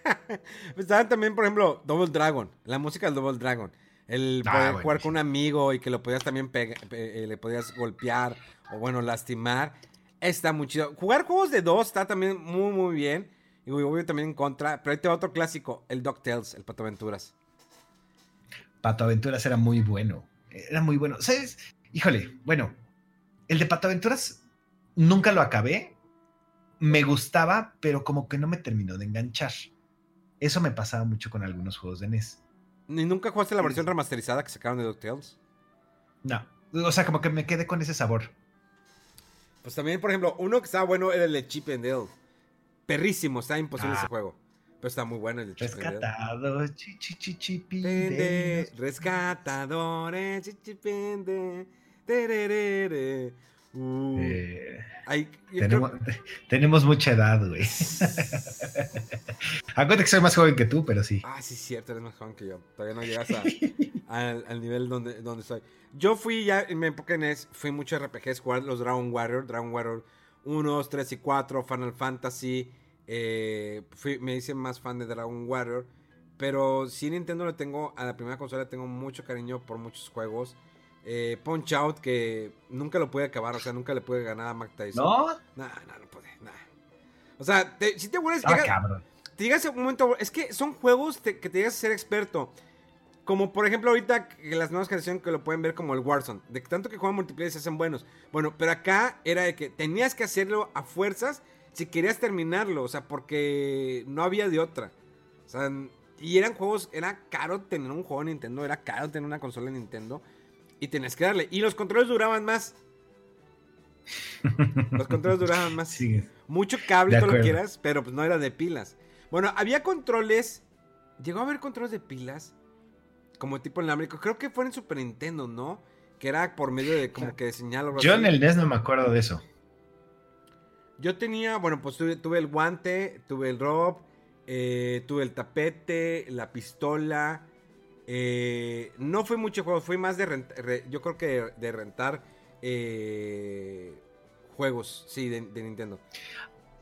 [laughs] Estaban también, por ejemplo, Double Dragon, la música del Double Dragon. El ah, poder jugar con un amigo y que lo podías también eh, le podías golpear o bueno, lastimar. Está muy chido. Jugar juegos de dos está también muy, muy bien. Y voy también en contra. Pero ahí te va otro clásico, el DuckTales, el Pato Aventuras. Pato Aventuras era muy bueno. Era muy bueno. ¿Sabes? Híjole, bueno, el de Pato Aventuras nunca lo acabé. Me gustaba, pero como que no me terminó de enganchar. Eso me pasaba mucho con algunos juegos de NES. ¿Ni nunca jugaste la versión remasterizada que sacaron de DuckTales? No. O sea, como que me quedé con ese sabor. Pues también, por ejemplo, uno que estaba bueno era el de Chip and Dale. Perrísimo, está imposible ese ah. juego. Pero está muy bueno el de Rescatado, chichichipinde. Rescatadores, chichipende. Uh, eh, [laughs] tenemos, mucha edad, güey. [laughs] Acuérdate que soy más joven que tú, pero sí. Ah, sí, cierto, eres más joven que yo. Todavía no llegas al, nivel donde, donde estoy. Yo fui ya en mi época en NES, fui mucho RPGs, jugar los Dragon Warrior, Dragon Warrior 1, 2, 3 y 4, Final Fantasy. Eh, me hice más fan de Dragon Warrior. Pero sí Nintendo le tengo, a la primera consola le tengo mucho cariño por muchos juegos. Eh, Punch Out, que nunca lo pude acabar, o sea, nunca le pude ganar a Mac Tyson. ¿No? No, no, no puede, nada. O sea, si te vuelves... Ah, cabrón. Te llegas a un momento... Es que son juegos que te llegas a ser experto. Como por ejemplo ahorita que las nuevas generaciones que lo pueden ver como el Warzone. De tanto que juegan multiplayer se hacen buenos. Bueno, pero acá era de que tenías que hacerlo a fuerzas si querías terminarlo. O sea, porque no había de otra. O sea, y eran juegos... Era caro tener un juego de Nintendo. Era caro tener una consola de Nintendo. Y tenías que darle. Y los controles duraban más. Los controles duraban más. Mucho cable, todo lo que quieras, pero pues no era de pilas. Bueno, había controles. Llegó a haber controles de pilas como tipo inalámbrico. Creo que fue en Super Nintendo, ¿no? que era por medio de como que señal o algo Yo en el NES no me acuerdo de eso. Yo tenía, bueno, pues tuve, tuve el guante, tuve el rob, eh, tuve el tapete, la pistola. Eh, no fue mucho juego, fue más de rentar, yo creo que de, de rentar eh, juegos, sí, de, de Nintendo.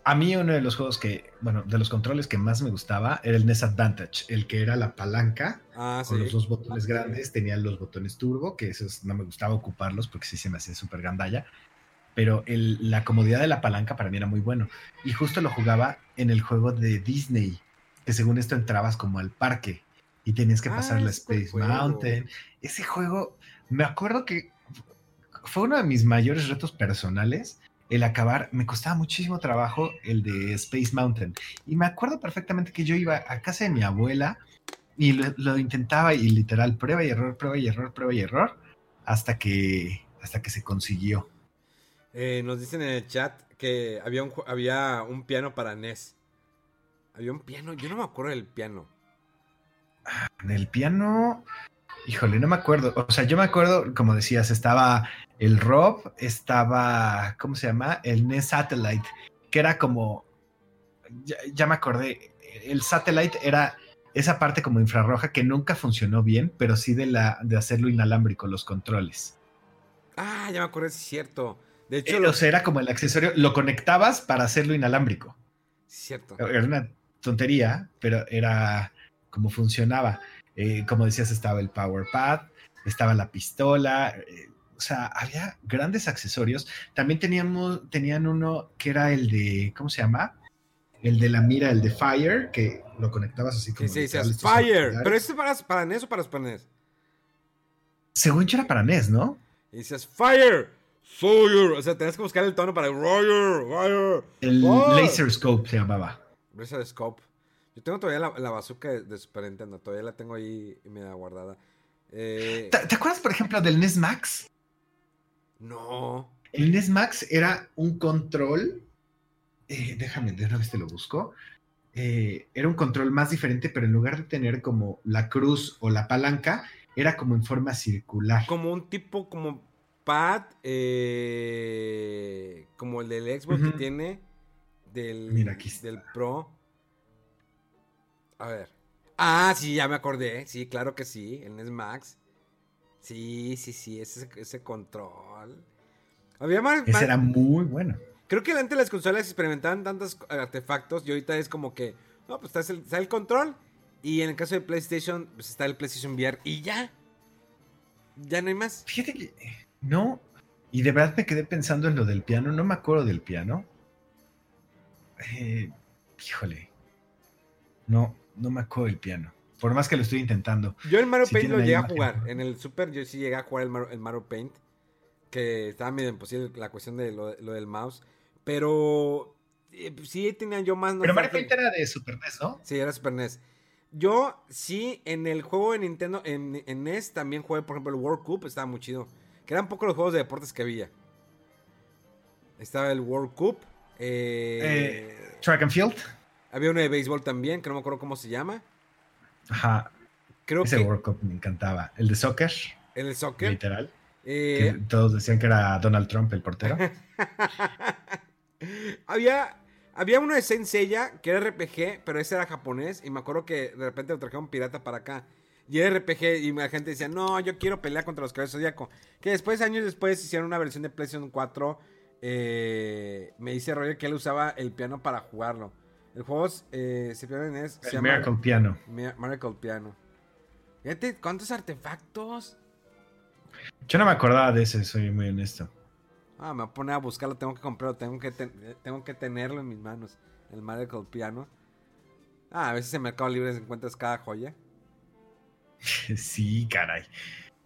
A mí uno de los juegos que, bueno, de los controles que más me gustaba era el NES Advantage, el que era la palanca Ah, con sí. los dos botones grandes, tenía los botones turbo, que esos no me gustaba ocuparlos porque sí se me hacía súper gandalla, pero el- la comodidad de la palanca para mí era muy bueno. Y justo lo jugaba en el juego de Disney, que según esto entrabas como al parque y tenías que Ah, pasar la fue el Space juego. Mountain. Ese juego, me acuerdo que fue uno de mis mayores retos personales. El acabar, me costaba muchísimo trabajo el de Space Mountain. Y me acuerdo perfectamente que yo iba a casa de mi abuela y lo, lo intentaba y literal prueba y error, prueba y error, prueba y error, hasta que, hasta que se consiguió. Eh, nos dicen en el chat que había un, había un piano para NES. Había un piano, yo no me acuerdo del piano. En el piano, híjole, no me acuerdo. O sea, yo me acuerdo, como decías, estaba el Rob, estaba, ¿cómo se llama? El NES Satellite, que era como, ya, ya me acordé, el Satellite era esa parte como infrarroja que nunca funcionó bien, pero sí de, la, de hacerlo inalámbrico, los controles. Ah, ya me acordé, es cierto. De hecho, Eh, lo- o sea, era como el accesorio, lo conectabas para hacerlo inalámbrico. cierto. Era una tontería, pero era como funcionaba. Eh, como decías, estaba el Power Pad, estaba la pistola, eh, o sea, había grandes accesorios. También teníamos, tenían uno que era el de, ¿cómo se llama? El de la mira, el de Fire, que lo conectabas así Sí, como. sí, dices estos Fire. Pero este para, para NES o para Super NES. Según yo era para NES, ¿no? Y dices Fire. Fire. O sea, tenías que buscar el tono para Fire. Fire. El Fire. Laser Scope se llamaba. Laser Scope. Yo tengo todavía la, la bazooka de, de Super Nintendo. Todavía la tengo ahí media guardada. Eh, ¿Te, te acuerdas, por ejemplo, del NES Max? no. El NES Max era un control. eh, déjame, de una vez te lo busco. Eh, era un control más diferente, pero en lugar de tener como la cruz o la palanca, era como en forma circular. Como un tipo como pad. eh, como el del Xbox que tiene. Del, Mira, aquí está. del Pro. A ver. Ah, sí, ya me acordé. Sí, claro que sí. El NES Max. Sí, sí, sí. Ese, ese control. Había más. más- Ese era muy bueno. Creo que antes las consolas experimentaban tantos artefactos y ahorita es como que, no, pues está el, está el control y en el caso de PlayStation, pues está el PlayStation VR y ya. Ya no hay más. Fíjate que no. Y de verdad me quedé pensando en lo del piano. No me acuerdo del piano. Eh, híjole. No, no me acuerdo del piano. Por más que lo estoy intentando. Yo el Mario Paint lo llegué a jugar. En el Super yo sí llegué a jugar el Mario, el Mario Paint. Que estaba medio imposible la cuestión de lo, lo del mouse. Pero eh, pues sí tenía yo más... Pero Mario. Paint era de Super NES, ¿no? Sí, era Super NES. Yo sí, en el juego de Nintendo, en, en NES también jugué, por ejemplo, el World Cup, estaba muy chido. Que eran pocos los juegos de deportes que había. Estaba el World Cup. eh, Track and Field. Había uno de béisbol también, que no me acuerdo cómo se llama. Ajá. Creo Ese que World Cup me encantaba. El de soccer, el soccer. literal. eh, Que todos decían que era Donald Trump el portero. [laughs] había, había uno de Saint Seiya que era RPG, pero ese era japonés. Y me acuerdo que de repente lo trajeron pirata para acá. Y era RPG y la gente decía, no, yo quiero pelear contra los caballeros zodiaco. Que después, años después, hicieron una versión de PlayStation 4. eh, me dice Roger que él usaba el piano para jugarlo. El juego eh, se pierde en es, se El llama Miracle Piano. Mi- Miracle Piano. Fíjate, ¿cuántos artefactos? Yo no me acordaba de ese, soy muy honesto. Ah, me voy a poner a buscarlo, tengo que comprarlo, tengo que, ten- tengo que tenerlo en mis manos. El Miracle Piano. Ah, a veces en Mercado Libre encuentras cada joya. [laughs] Sí, caray.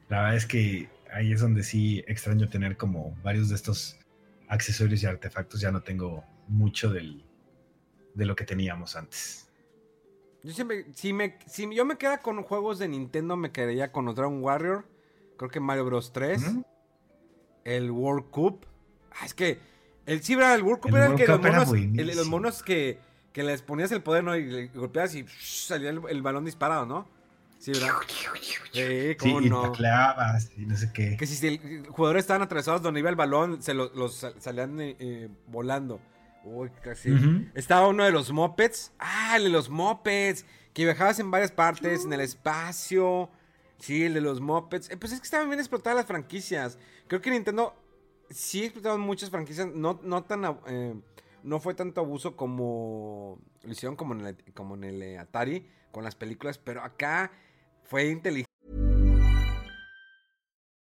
La verdad es que ahí es donde sí extraño tener como varios de estos accesorios y artefactos. Ya no tengo mucho del, de lo que teníamos antes. Yo siempre, si, me, si yo me quedara con juegos de Nintendo, me quedaría con los Dragon Warrior. Creo que Mario Bros 3. Ujú. El World Cup. Ah, es que el ¿verdad? el World Cup El era el que los monos, el- los monos que, que les ponías el poder, ¿no? Y le golpeabas y salía el, el balón disparado, ¿no? Sí, ¿verdad? Sí, Sí, cómo y no. tacleabas y no sé qué. Que si el jugadores estaban atravesados donde iba el balón, se lo- los sal- salían eh, eh, volando. Uy, casi. Estaba uno de los mopeds. Ah, el de los mopeds. Que viajabas en varias partes, en el espacio. Sí, el de los mopeds. Eh, pues es que estaban bien explotadas las franquicias. Creo que Nintendo sí explotaron muchas franquicias. No, no tan. eh, no fue tanto abuso como lo hicieron como en el, como en el eh, Atari con las películas. Pero acá fue inteligente.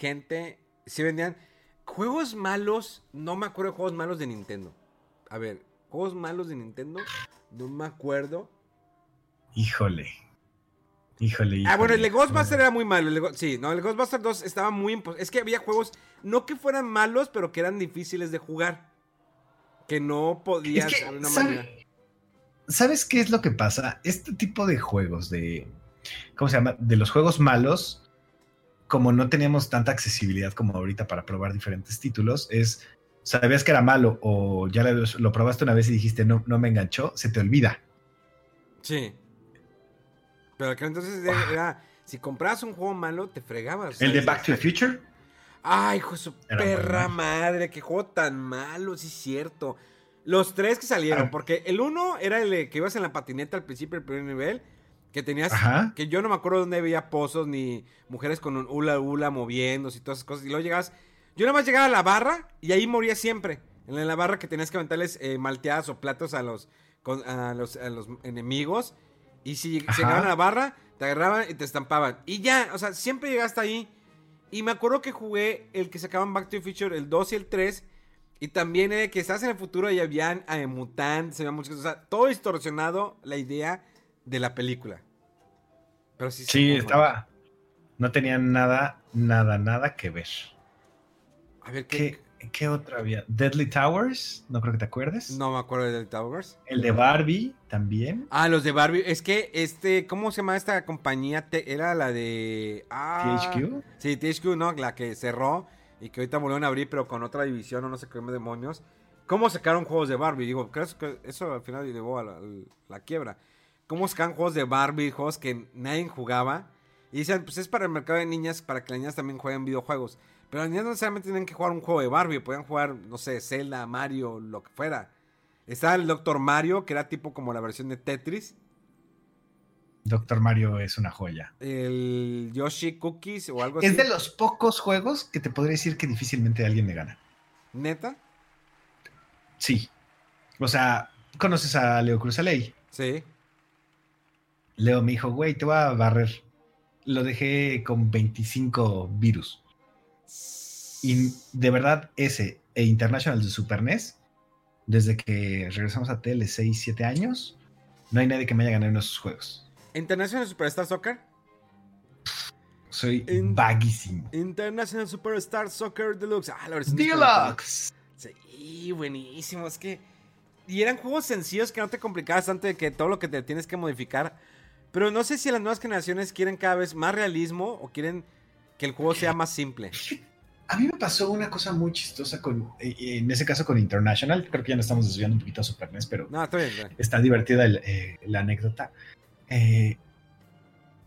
gente, si vendían juegos malos, no me acuerdo de juegos malos de Nintendo. A ver, juegos malos de Nintendo, no me acuerdo. Híjole. Híjole. Ah, bueno, el de. Ghostbuster era muy malo. el sí, no, el Ghostbuster 2 estaba muy Es que había juegos, no que fueran malos, pero que eran difíciles de jugar. Que no podías Es que, de alguna ¿sabe- manera. ¿Sabes qué es lo que pasa? Este tipo de juegos de. ¿Cómo se llama? De los juegos malos, como no teníamos tanta accesibilidad como ahorita para probar diferentes títulos, es. Sabías que era malo o ya lo, lo probaste una vez y dijiste no, no me enganchó, se te olvida. Sí. Pero que entonces era, era- si comprabas un juego malo, te fregabas. El de. Back to the Future. Ay, hijo de su Era perra madre, qué juego tan malo, sí es cierto. Los tres que salieron, Ah. porque el uno era el que ibas en la patineta al principio del primer nivel, que tenías, Ajá. que yo no me acuerdo dónde había pozos ni mujeres con un hula hula moviéndose y todas esas cosas. Y luego llegabas, yo nada más llegaba a la barra y ahí moría siempre. En la barra que tenías que aventarles eh, malteadas o platos a los, con- a los, a los enemigos. Y si Ajá. llegaban a la barra, te agarraban y te estampaban. Y ya, o sea, siempre llegaste ahí. Y me acuerdo que jugué el que sacaban Back to the Future, el 2 y el 3. Y también eh, que estás en el futuro y habían eh, mutantes, había muchas cosas. O sea, todo distorsionado la idea de la película. Pero sí, Sí, estaba. No tenía nada, nada, nada que ver. A ver, ¿qué? ¿Qué, qué otra había? Deadly Towers, no creo que te acuerdes. No me acuerdo de The Towers. El de Barbie también. Ah, los de Barbie. Es que este, ¿cómo se llama esta compañía? Era la de. Ah, THQ. Sí, THQ, ¿no? La que cerró y que ahorita volvieron a abrir, pero con otra división o no sé qué demonios. ¿Cómo sacaron juegos de Barbie? Digo, creo que eso al final llevó a la, a la quiebra. ¿Cómo sacaron juegos de Barbie, juegos que nadie jugaba? Y dicen, pues es para el mercado de niñas, para que las niñas también jueguen videojuegos. Pero las niñas no necesariamente tienen que jugar un juego de Barbie, podían jugar, no sé, Zelda, Mario, lo que fuera. Estaba el Doctor Mario, que era tipo como la versión de Tetris. Doctor Mario es una joya. El Yoshi Cookies o algo así. Es de los pocos juegos que te podría decir que difícilmente alguien le gana. ¿Neta? Sí. O sea, conoces a Leo Cruzaley. Sí. Leo me dijo, güey, te voy a barrer. Lo dejé con 25 virus. Y de verdad, ese e International de Super NES, desde que regresamos a tele 6, 7 años, no hay nadie que me haya ganado en esos juegos. International Superstar Soccer. Soy En- vaguísimo. International Superstar Soccer Deluxe. Ah, la versión de Deluxe. Sí, buenísimo. Es que. Y eran juegos sencillos que no te complicabas tanto de que todo lo que te tienes que modificar. Pero no sé si las nuevas generaciones quieren cada vez más realismo o quieren que el juego sea más simple. A mí me pasó una cosa muy chistosa con, eh, en ese caso con International. Creo que ya nos estamos desviando un poquito a Super NES, pero No, está bien. está bien. está divertida el, eh, la anécdota. Eh,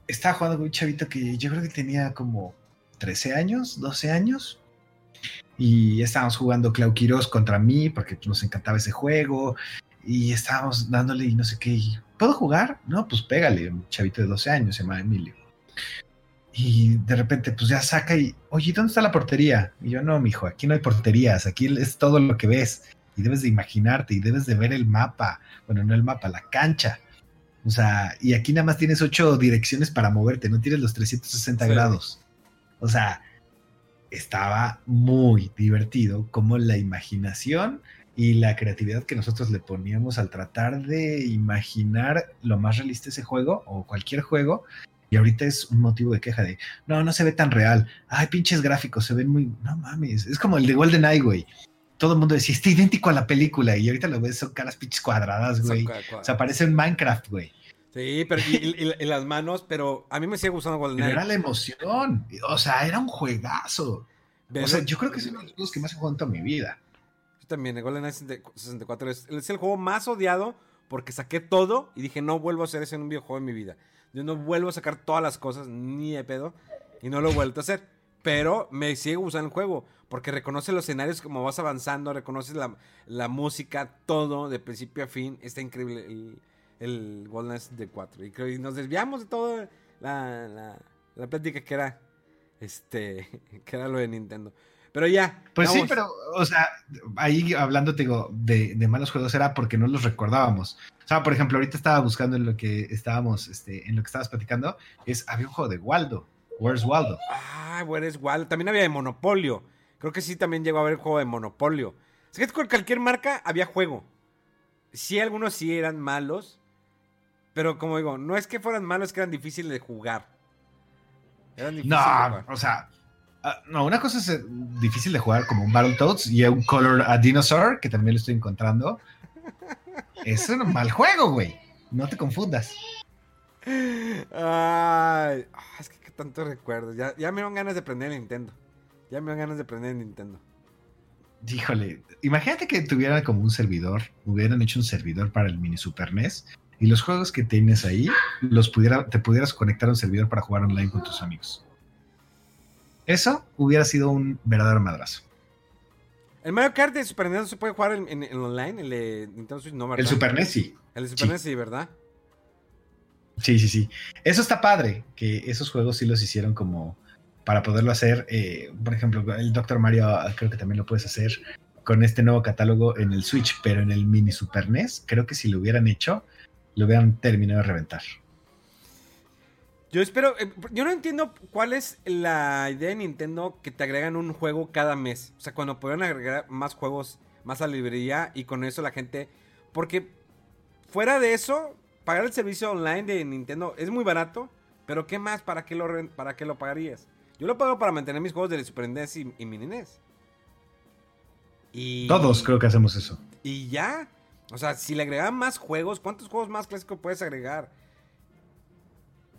estaba jugando con un chavito que yo creo que tenía como 13 años, 12 años. Y estábamos jugando Clau Quiroz contra mí porque nos encantaba ese juego. Y estábamos dándole y no sé qué. y, ¿Puedo jugar? No, pues pégale. Un chavito de 12 años, se llama Emilio. Y de repente, pues ya saca y, oye, ¿dónde está la portería? Y yo, no, mijo, aquí no hay porterías, aquí es todo lo que ves. Y debes de imaginarte y debes de ver el mapa. Bueno, no el mapa, la cancha. O sea, y aquí nada más tienes ocho direcciones para moverte, no tienes los 360 Sí. grados. O sea, estaba muy divertido como la imaginación y la creatividad que nosotros le poníamos al tratar de imaginar lo más realista ese juego o cualquier juego. Y ahorita es un motivo de queja de, no, no se ve tan real. Ay, pinches gráficos, se ven muy, no mames. Es como el de GoldenEye, güey. Todo el mundo decía, está idéntico a la película. Y ahorita lo ves, son caras pinches cuadradas, güey. O sea, parece en Minecraft, güey. Sí, pero y, y, las manos, pero a mí me sigue gustando GoldenEye. Pero era la emoción. O sea, era un juegazo. O sea, yo creo que es uno de los juegos que más he jugado en toda mi vida. También, el GoldenEye 64 es, el juego más odiado porque saqué todo y dije, no vuelvo a hacer eso en un videojuego en mi vida. Yo no vuelvo a sacar todas las cosas, ni de pedo, y no lo he vuelto a hacer. Pero me sigue gustando el juego, porque reconoce los escenarios como vas avanzando, reconoces la, la música, todo, de principio a fin. Está increíble el, el GoldenEye 64. Y, y nos desviamos de toda la, la, la plática que era, este, [laughs] que era lo de Nintendo. Pero ya. Pues sí, pero, o sea, ahí hablando, digo, de, de, malos juegos era porque no los recordábamos. O sea, por ejemplo, ahorita estaba buscando en lo que estábamos, este, en lo que estabas platicando, es, había un juego de Waldo. Where's Waldo? Ah, Where's Waldo. También había de Monopolio. Creo que sí también llegó a haber el juego de Monopolio. Es que con cualquier marca había juego. Sí, algunos sí eran malos. Pero como digo, no es que fueran malos, es que eran difíciles de jugar. Eran difíciles no, de jugar. o sea, Uh, no, una cosa es eh, difícil de jugar como un Battletoads y un Color a Dinosaur, que también lo estoy encontrando. Es un mal juego, güey. No te confundas. Ay, ah, es que tanto recuerdo. Ya, ya me dan ganas de aprender Nintendo. Ya me dan ganas de aprender Nintendo. Híjole, imagínate que tuvieran como un servidor, hubieran hecho un servidor para el mini Super NES y los juegos que tienes ahí los pudiera, te pudieras conectar a un servidor para jugar online con tus amigos. Eso hubiera sido un verdadero madrazo. El Mario Kart de Super NES se puede jugar en, online, el de Nintendo Switch no, El Super NES sí. El Super NES sí, ¿verdad? Sí, sí, sí. Eso está padre, que esos juegos sí los hicieron como para poderlo hacer. Eh, por ejemplo, el Doctor Mario ah, creo que también lo puedes hacer con este nuevo catálogo en el Switch, pero en el mini Super NES, creo que si lo hubieran hecho, lo hubieran terminado de reventar. Yo espero. Eh, yo no entiendo cuál es la idea de Nintendo que te agregan un juego cada mes. O sea, cuando pueden agregar más juegos, más a la librería y con eso la gente. Porque fuera de eso, pagar el servicio online de Nintendo es muy barato. Pero ¿qué más? ¿Para qué lo, para qué lo pagarías? Yo lo pago para mantener mis juegos de Super NES y, y Mini NES. Y, Todos creo que hacemos eso. Y ya. O sea, si le agregan más juegos, ¿cuántos juegos más clásicos puedes agregar?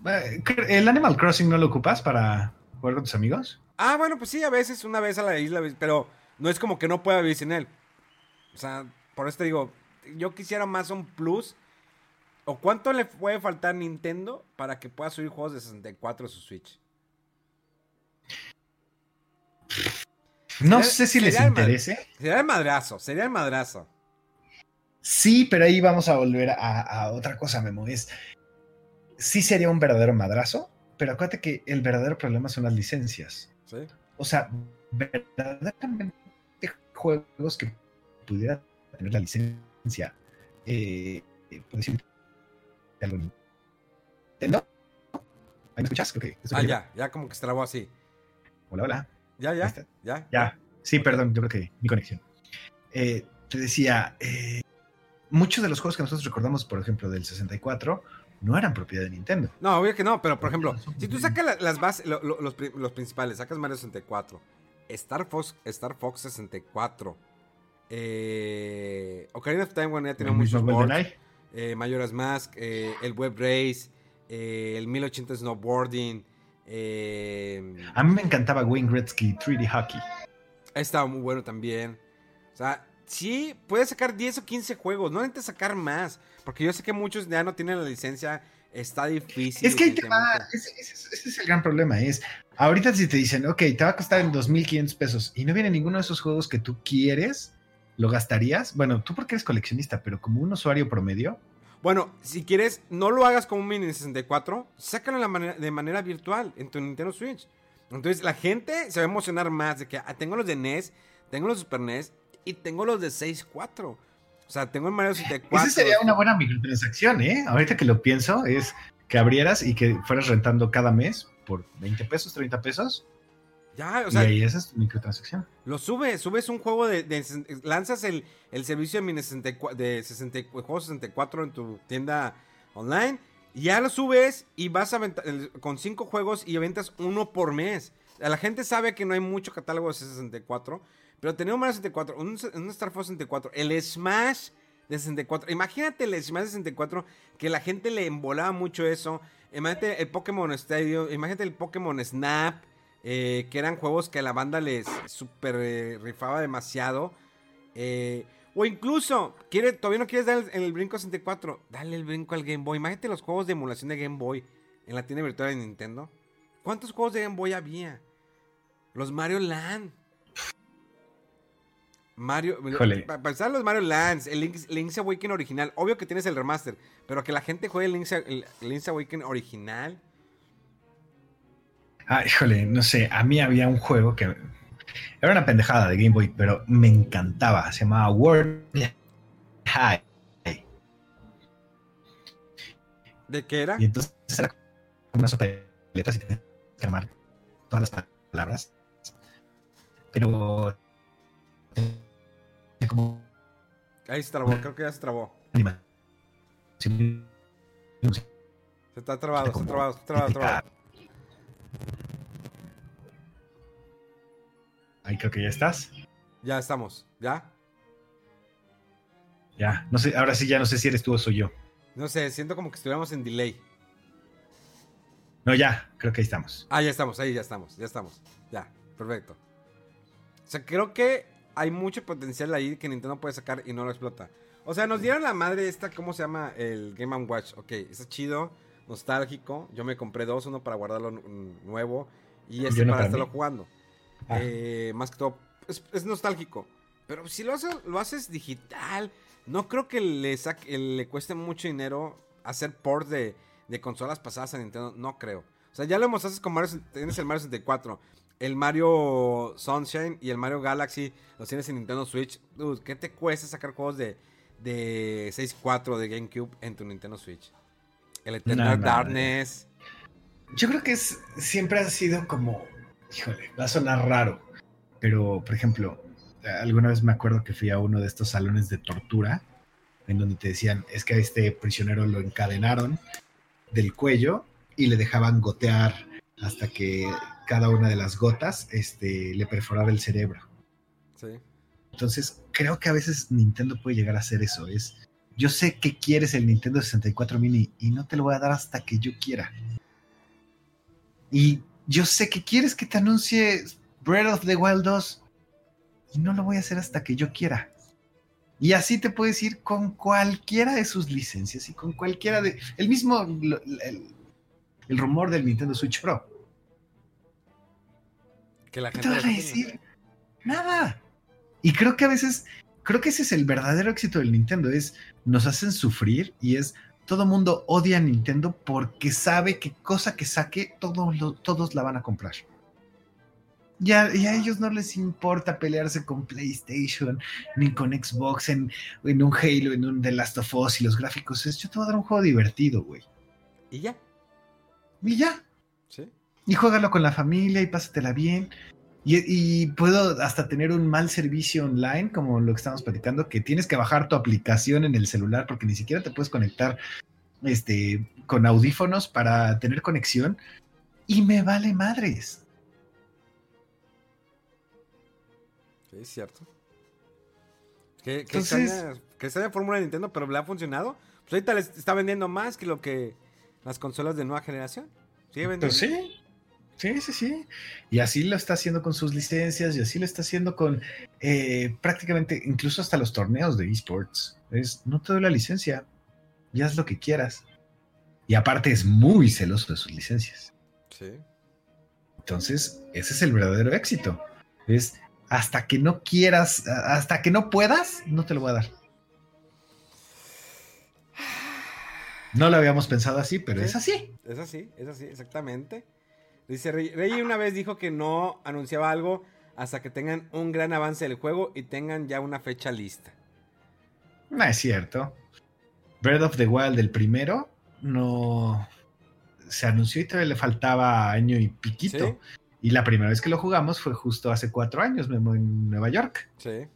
Eh, ¿El Animal Crossing no lo ocupas para jugar con tus amigos? Ah, bueno, pues sí, a veces, una vez a la isla, pero no es como que no pueda vivir sin él. O sea, por eso te digo, yo quisiera más un plus. ¿O cuánto le puede faltar a Nintendo para que pueda subir juegos de 64 a su Switch? No sé si les interese. Sería el madrazo, sería el madrazo. Sí, pero ahí vamos a volver a, a otra cosa, Memo. Es sí sería un verdadero madrazo, pero acuérdate que el verdadero problema son las licencias. ¿Sí? O sea, verdaderamente juegos que pudieran tener la licencia, eh, algo ¿No? ¿Ahí me escuchas? ah, ya, ya como que se trabó así. Hola, hola. Ya, ya, ya. Ya, sí, perdón, yo creo que mi conexión. Eh, te decía, eh, muchos de los juegos que nosotros recordamos, por ejemplo, del 64, no eran propiedad de Nintendo. No, obvio que no, pero por ejemplo, si tú sacas las bases, los, principales, sacas Mario 64, Star Fox, Star Fox 64, eh, Ocarina of Time, bueno, ya tenía muchos boards, eh, Majora's Mask, eh, el Web Race, eh, el 1080 Snowboarding. A mí me encantaba Wayne Gretzky 3D Hockey. Estaba muy bueno también. O sea, sí, puedes sacar 10 o 15 juegos, no necesitas sacar más. Porque yo sé que muchos ya no tienen la licencia, está difícil. Es que ahí te va, ese, es el gran problema, es, ahorita si te dicen, ok, te va a costar en 2.500 pesos y no viene ninguno de esos juegos que tú quieres, ¿lo gastarías? Bueno, tú porque eres coleccionista, pero como un usuario promedio. Bueno, si quieres, no lo hagas como un Mini 64, sácalo de manera, virtual en tu Nintendo Switch. Entonces la gente se va a emocionar más de que ah, tengo los de NES, tengo los Super NES y tengo los de 6.4. O sea, tengo el Mario 64. Esa sería una buena microtransacción, ¿eh? Ahorita que lo pienso, es que abrieras y que fueras rentando cada mes por 20 pesos, 30 pesos. Ya, o sea, y ahí esa es tu microtransacción. lo subes, subes un juego de, de- lanzas el, el servicio de, Mini 64 de 60 juego 64 en tu tienda online y ya lo subes y vas a con cinco juegos y aventas uno por mes. La gente sabe que no hay mucho catálogo de 64, pero un Mario 64, un, Star Fox 64, el Smash de 64. Imagínate el Smash de 64 que la gente le embolaba mucho eso. Imagínate el Pokémon Stadium, imagínate el Pokémon Snap, eh, que eran juegos que a la banda les super eh, rifaba demasiado. Eh, o incluso, quiere, todavía no quieres dar el, el brinco a 64, dale el brinco al Game Boy. Imagínate los juegos de emulación de Game Boy en la tienda virtual de Nintendo. ¿Cuántos juegos de Game Boy había? Los Mario Land. Mario. Para empezar, los Mario Lands, el Link's, Link's Awakening original. Obvio que tienes el remaster, pero que la gente juegue el Link's, el Link's Awakening original. Ah, híjole, no sé, a mí había un juego que era una pendejada de Game Boy, pero me encantaba. Se llamaba World High. ¿De qué era? Y entonces era una sopa de letras y tenías que armar todas las palabras. Pero como Ahí se trabó, creo que ya se trabó. animación. Se está trabado, se está trabado, se está trabado, trabado. Ahí creo que ya estás. Ya estamos, ¿ya? Ya, no sé, ahora sí ya no sé si eres tú o soy yo. No sé, siento como que estuviéramos en delay. No, ya, creo que ahí estamos. Ah, ya estamos, ahí ya estamos, ya estamos. Ya, perfecto. O sea, creo que hay mucho potencial ahí que Nintendo puede sacar y no lo explota. O sea, nos dieron la madre esta, ¿cómo se llama? El Game Watch. Ok, está chido, nostálgico. Yo me compré dos, uno para guardarlo nuevo y este no para para estarlo jugando. Ah. Eh, más que todo, es, es nostálgico. Pero si lo haces, lo haces digital, no creo que le, saque- le cueste mucho dinero hacer port de, de consolas pasadas a Nintendo. No creo. O sea, ya lo hemos hecho con Mario. Tienes el Mario 64, el Mario Sunshine y el Mario Galaxy. Los tienes en Nintendo Switch. Dude, ¿qué te cuesta sacar juegos de, de 64 de GameCube en tu Nintendo Switch? El Eternal no, Darkness. Yo creo que es, siempre ha sido como, híjole, va a sonar raro, pero por ejemplo, alguna vez me acuerdo que fui a uno de estos salones de tortura, en donde te decían, es que a este prisionero lo encadenaron del cuello y le dejaban gotear hasta que cada una de las gotas este, le perforaba el cerebro. Sí. Entonces, creo que a veces Nintendo puede llegar a hacer eso. Es, yo sé que quieres el Nintendo 64 mini y no te lo voy a dar hasta que yo quiera. Y yo sé que quieres que te anuncie Breath of the Wild 2 y no lo voy a hacer hasta que yo quiera. Y así te puedes ir con cualquiera de sus licencias y con cualquiera de... El mismo... el rumor del Nintendo Switch Pro. Que la ¿Qué gente te van a decir? Nada. Y creo que a veces, creo que ese es el verdadero éxito del Nintendo, es nos hacen sufrir y es todo mundo odia a Nintendo porque sabe que cosa que saque, todos, lo- todos la van a comprar. Ya, y a ellos no les importa pelearse con PlayStation ni con Xbox en, en un Halo, en un The Last of Us y los gráficos. Es, yo te voy a dar un juego divertido, güey. Y ya. Y ya, Sí. Y juégalo con la familia y pásatela bien. Y, y puedo hasta tener un mal servicio online, como lo que estamos platicando, que tienes que bajar tu aplicación en el celular porque ni siquiera te puedes conectar este, con audífonos para tener conexión. Y me vale madres. Sí, es cierto. Que, que Entonces- extraña, que extraña fórmula de Nintendo, pero le ha funcionado. Pues ahorita les está vendiendo más que lo que las consolas de nueva generación. Sigue vendiendo. Pues sí, sí, sí, sí. Y así lo está haciendo con sus licencias y así lo está haciendo con eh, prácticamente, incluso hasta los torneos de esports. Es, no te doy la licencia, ya haz lo que quieras. Y aparte es muy celoso de sus licencias. Sí. Entonces, ese es el verdadero éxito. Es hasta que no quieras, hasta que no puedas, no te lo voy a dar. No lo habíamos pensado así, pero Sí. es así. Es así, es así, exactamente. Dice Rey, una vez dijo que no anunciaba algo hasta que tengan un gran avance del juego y tengan ya una fecha lista. No es cierto. Breath of the Wild, el primero, no se anunció y todavía le faltaba año y piquito. ¿Sí? Y la primera vez que lo jugamos fue justo hace cuatro años, Memo, en Nueva York, Sí,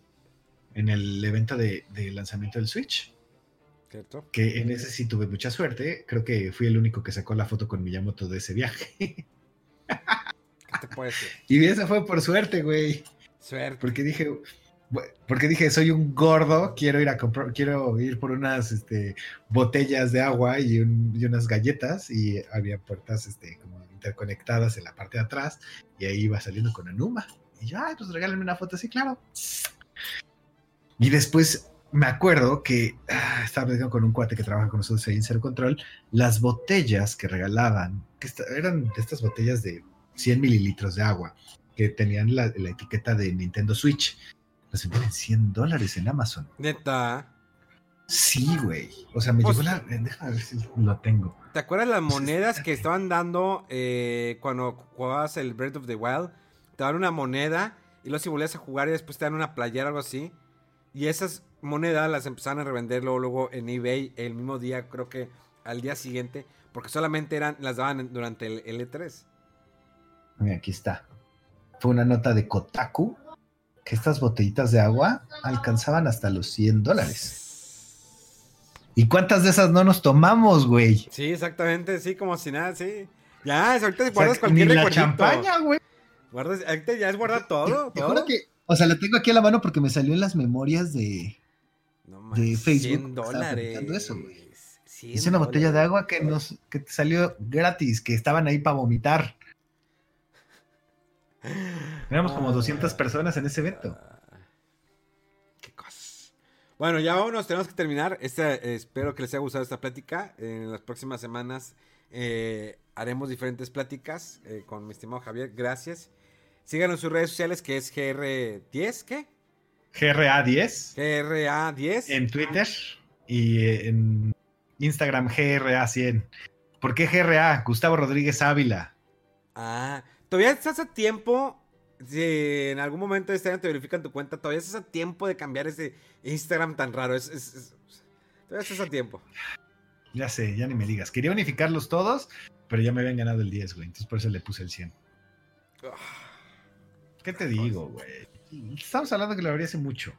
en el evento de, de lanzamiento del Switch. cierto. Que en ese sí tuve mucha suerte. Creo que fui el único que sacó la foto con Miyamoto de ese viaje. [laughs] ¿Qué te puede y esa fue por suerte, güey. Suerte. Porque dije, porque dije, soy un gordo, quiero ir a comprar, quiero ir por unas este, botellas de agua y, un- y unas galletas. Y había puertas este, como interconectadas en la parte de atrás. Y ahí iba saliendo con Anuma. Y yo, ay, pues regálenme una foto así, claro. Y después me acuerdo que ah, estaba platicando con un cuate que trabaja con nosotros ahí en Zero Control, las botellas que regalaban, que eran de estas botellas de 100 mililitros de agua, que tenían la, la etiqueta de Nintendo Switch, las vendían en 100 dólares en Amazon. Neta. Sí, güey. O sea, me Pues- llegó la... Déjame ver si lo tengo. ¿Te acuerdas las Pues, monedas que estaban dando eh, cuando jugabas el Breath of the Wild? Te dan una moneda y luego si volvías a jugar y después te dan una playera o algo así. Y esas monedas las empezaron a revender luego, luego en eBay el mismo día, creo que al día siguiente, porque solamente eran las daban durante el E L3. Mira, aquí está. Fue una nota de Kotaku que estas botellitas de agua alcanzaban hasta los 100 dólares. ¿Y cuántas de esas no nos tomamos, güey? Sí, exactamente, sí, como si nada, sí. Ya, ahorita O sea, guardas ni cualquier la recuerdito. champaña, güey. Guardas, ahorita ya es guardar todo, Te todo. juro que, o sea, lo tengo aquí a la mano porque me salió en las memorias de. No de manches, Facebook 100 estaba dólares. publicando eso, güey. 100 Hice una botella de agua que nos que te salió gratis, que estaban ahí para vomitar. Éramos como Ah. 200 personas en ese evento. Qué cosas. Bueno, ya vámonos, tenemos que terminar. Este, eh, espero que les haya gustado esta plática. En las próximas semanas eh, haremos diferentes pláticas eh, con mi estimado Javier. Gracias. Síganos en sus redes sociales que es GR10, ¿qué? GRA10 GRA10. en Twitter y en Instagram GRA100. ¿Por qué GRA? Gustavo Rodríguez Ávila. Ah, todavía estás a tiempo. Si en algún momento de este año te verifican tu cuenta, todavía estás a tiempo de cambiar ese Instagram tan raro. Es, es- es- todavía estás a tiempo. Ya sé, ya ni me digas. Quería unificarlos todos, pero ya me habían ganado el 10, güey. Entonces por eso le puse el 100. ¿Qué te digo, güey? Estamos hablando que lo abrí hace mucho.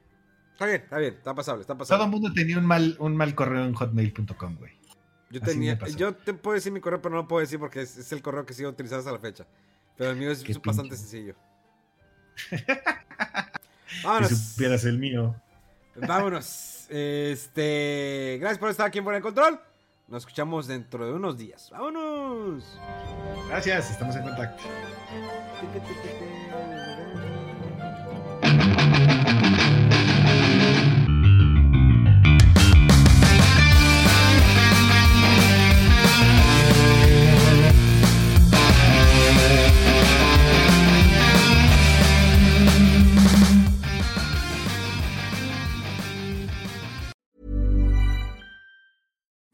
Está bien, está bien, está pasable, está Todo pasable. el mundo tenía un mal, un mal correo en hotmail.com, güey. Yo Así tenía, yo te puedo decir mi correo, pero no lo puedo decir porque es, es el correo que sigo utilizando hasta la fecha. Pero el mío es bastante sencillo. [laughs] Si Vámonos. supieras el mío. Vámonos. Este, gracias por estar aquí en Fuera de Control. Nos escuchamos dentro de unos días. Vámonos. Gracias, estamos en contacto.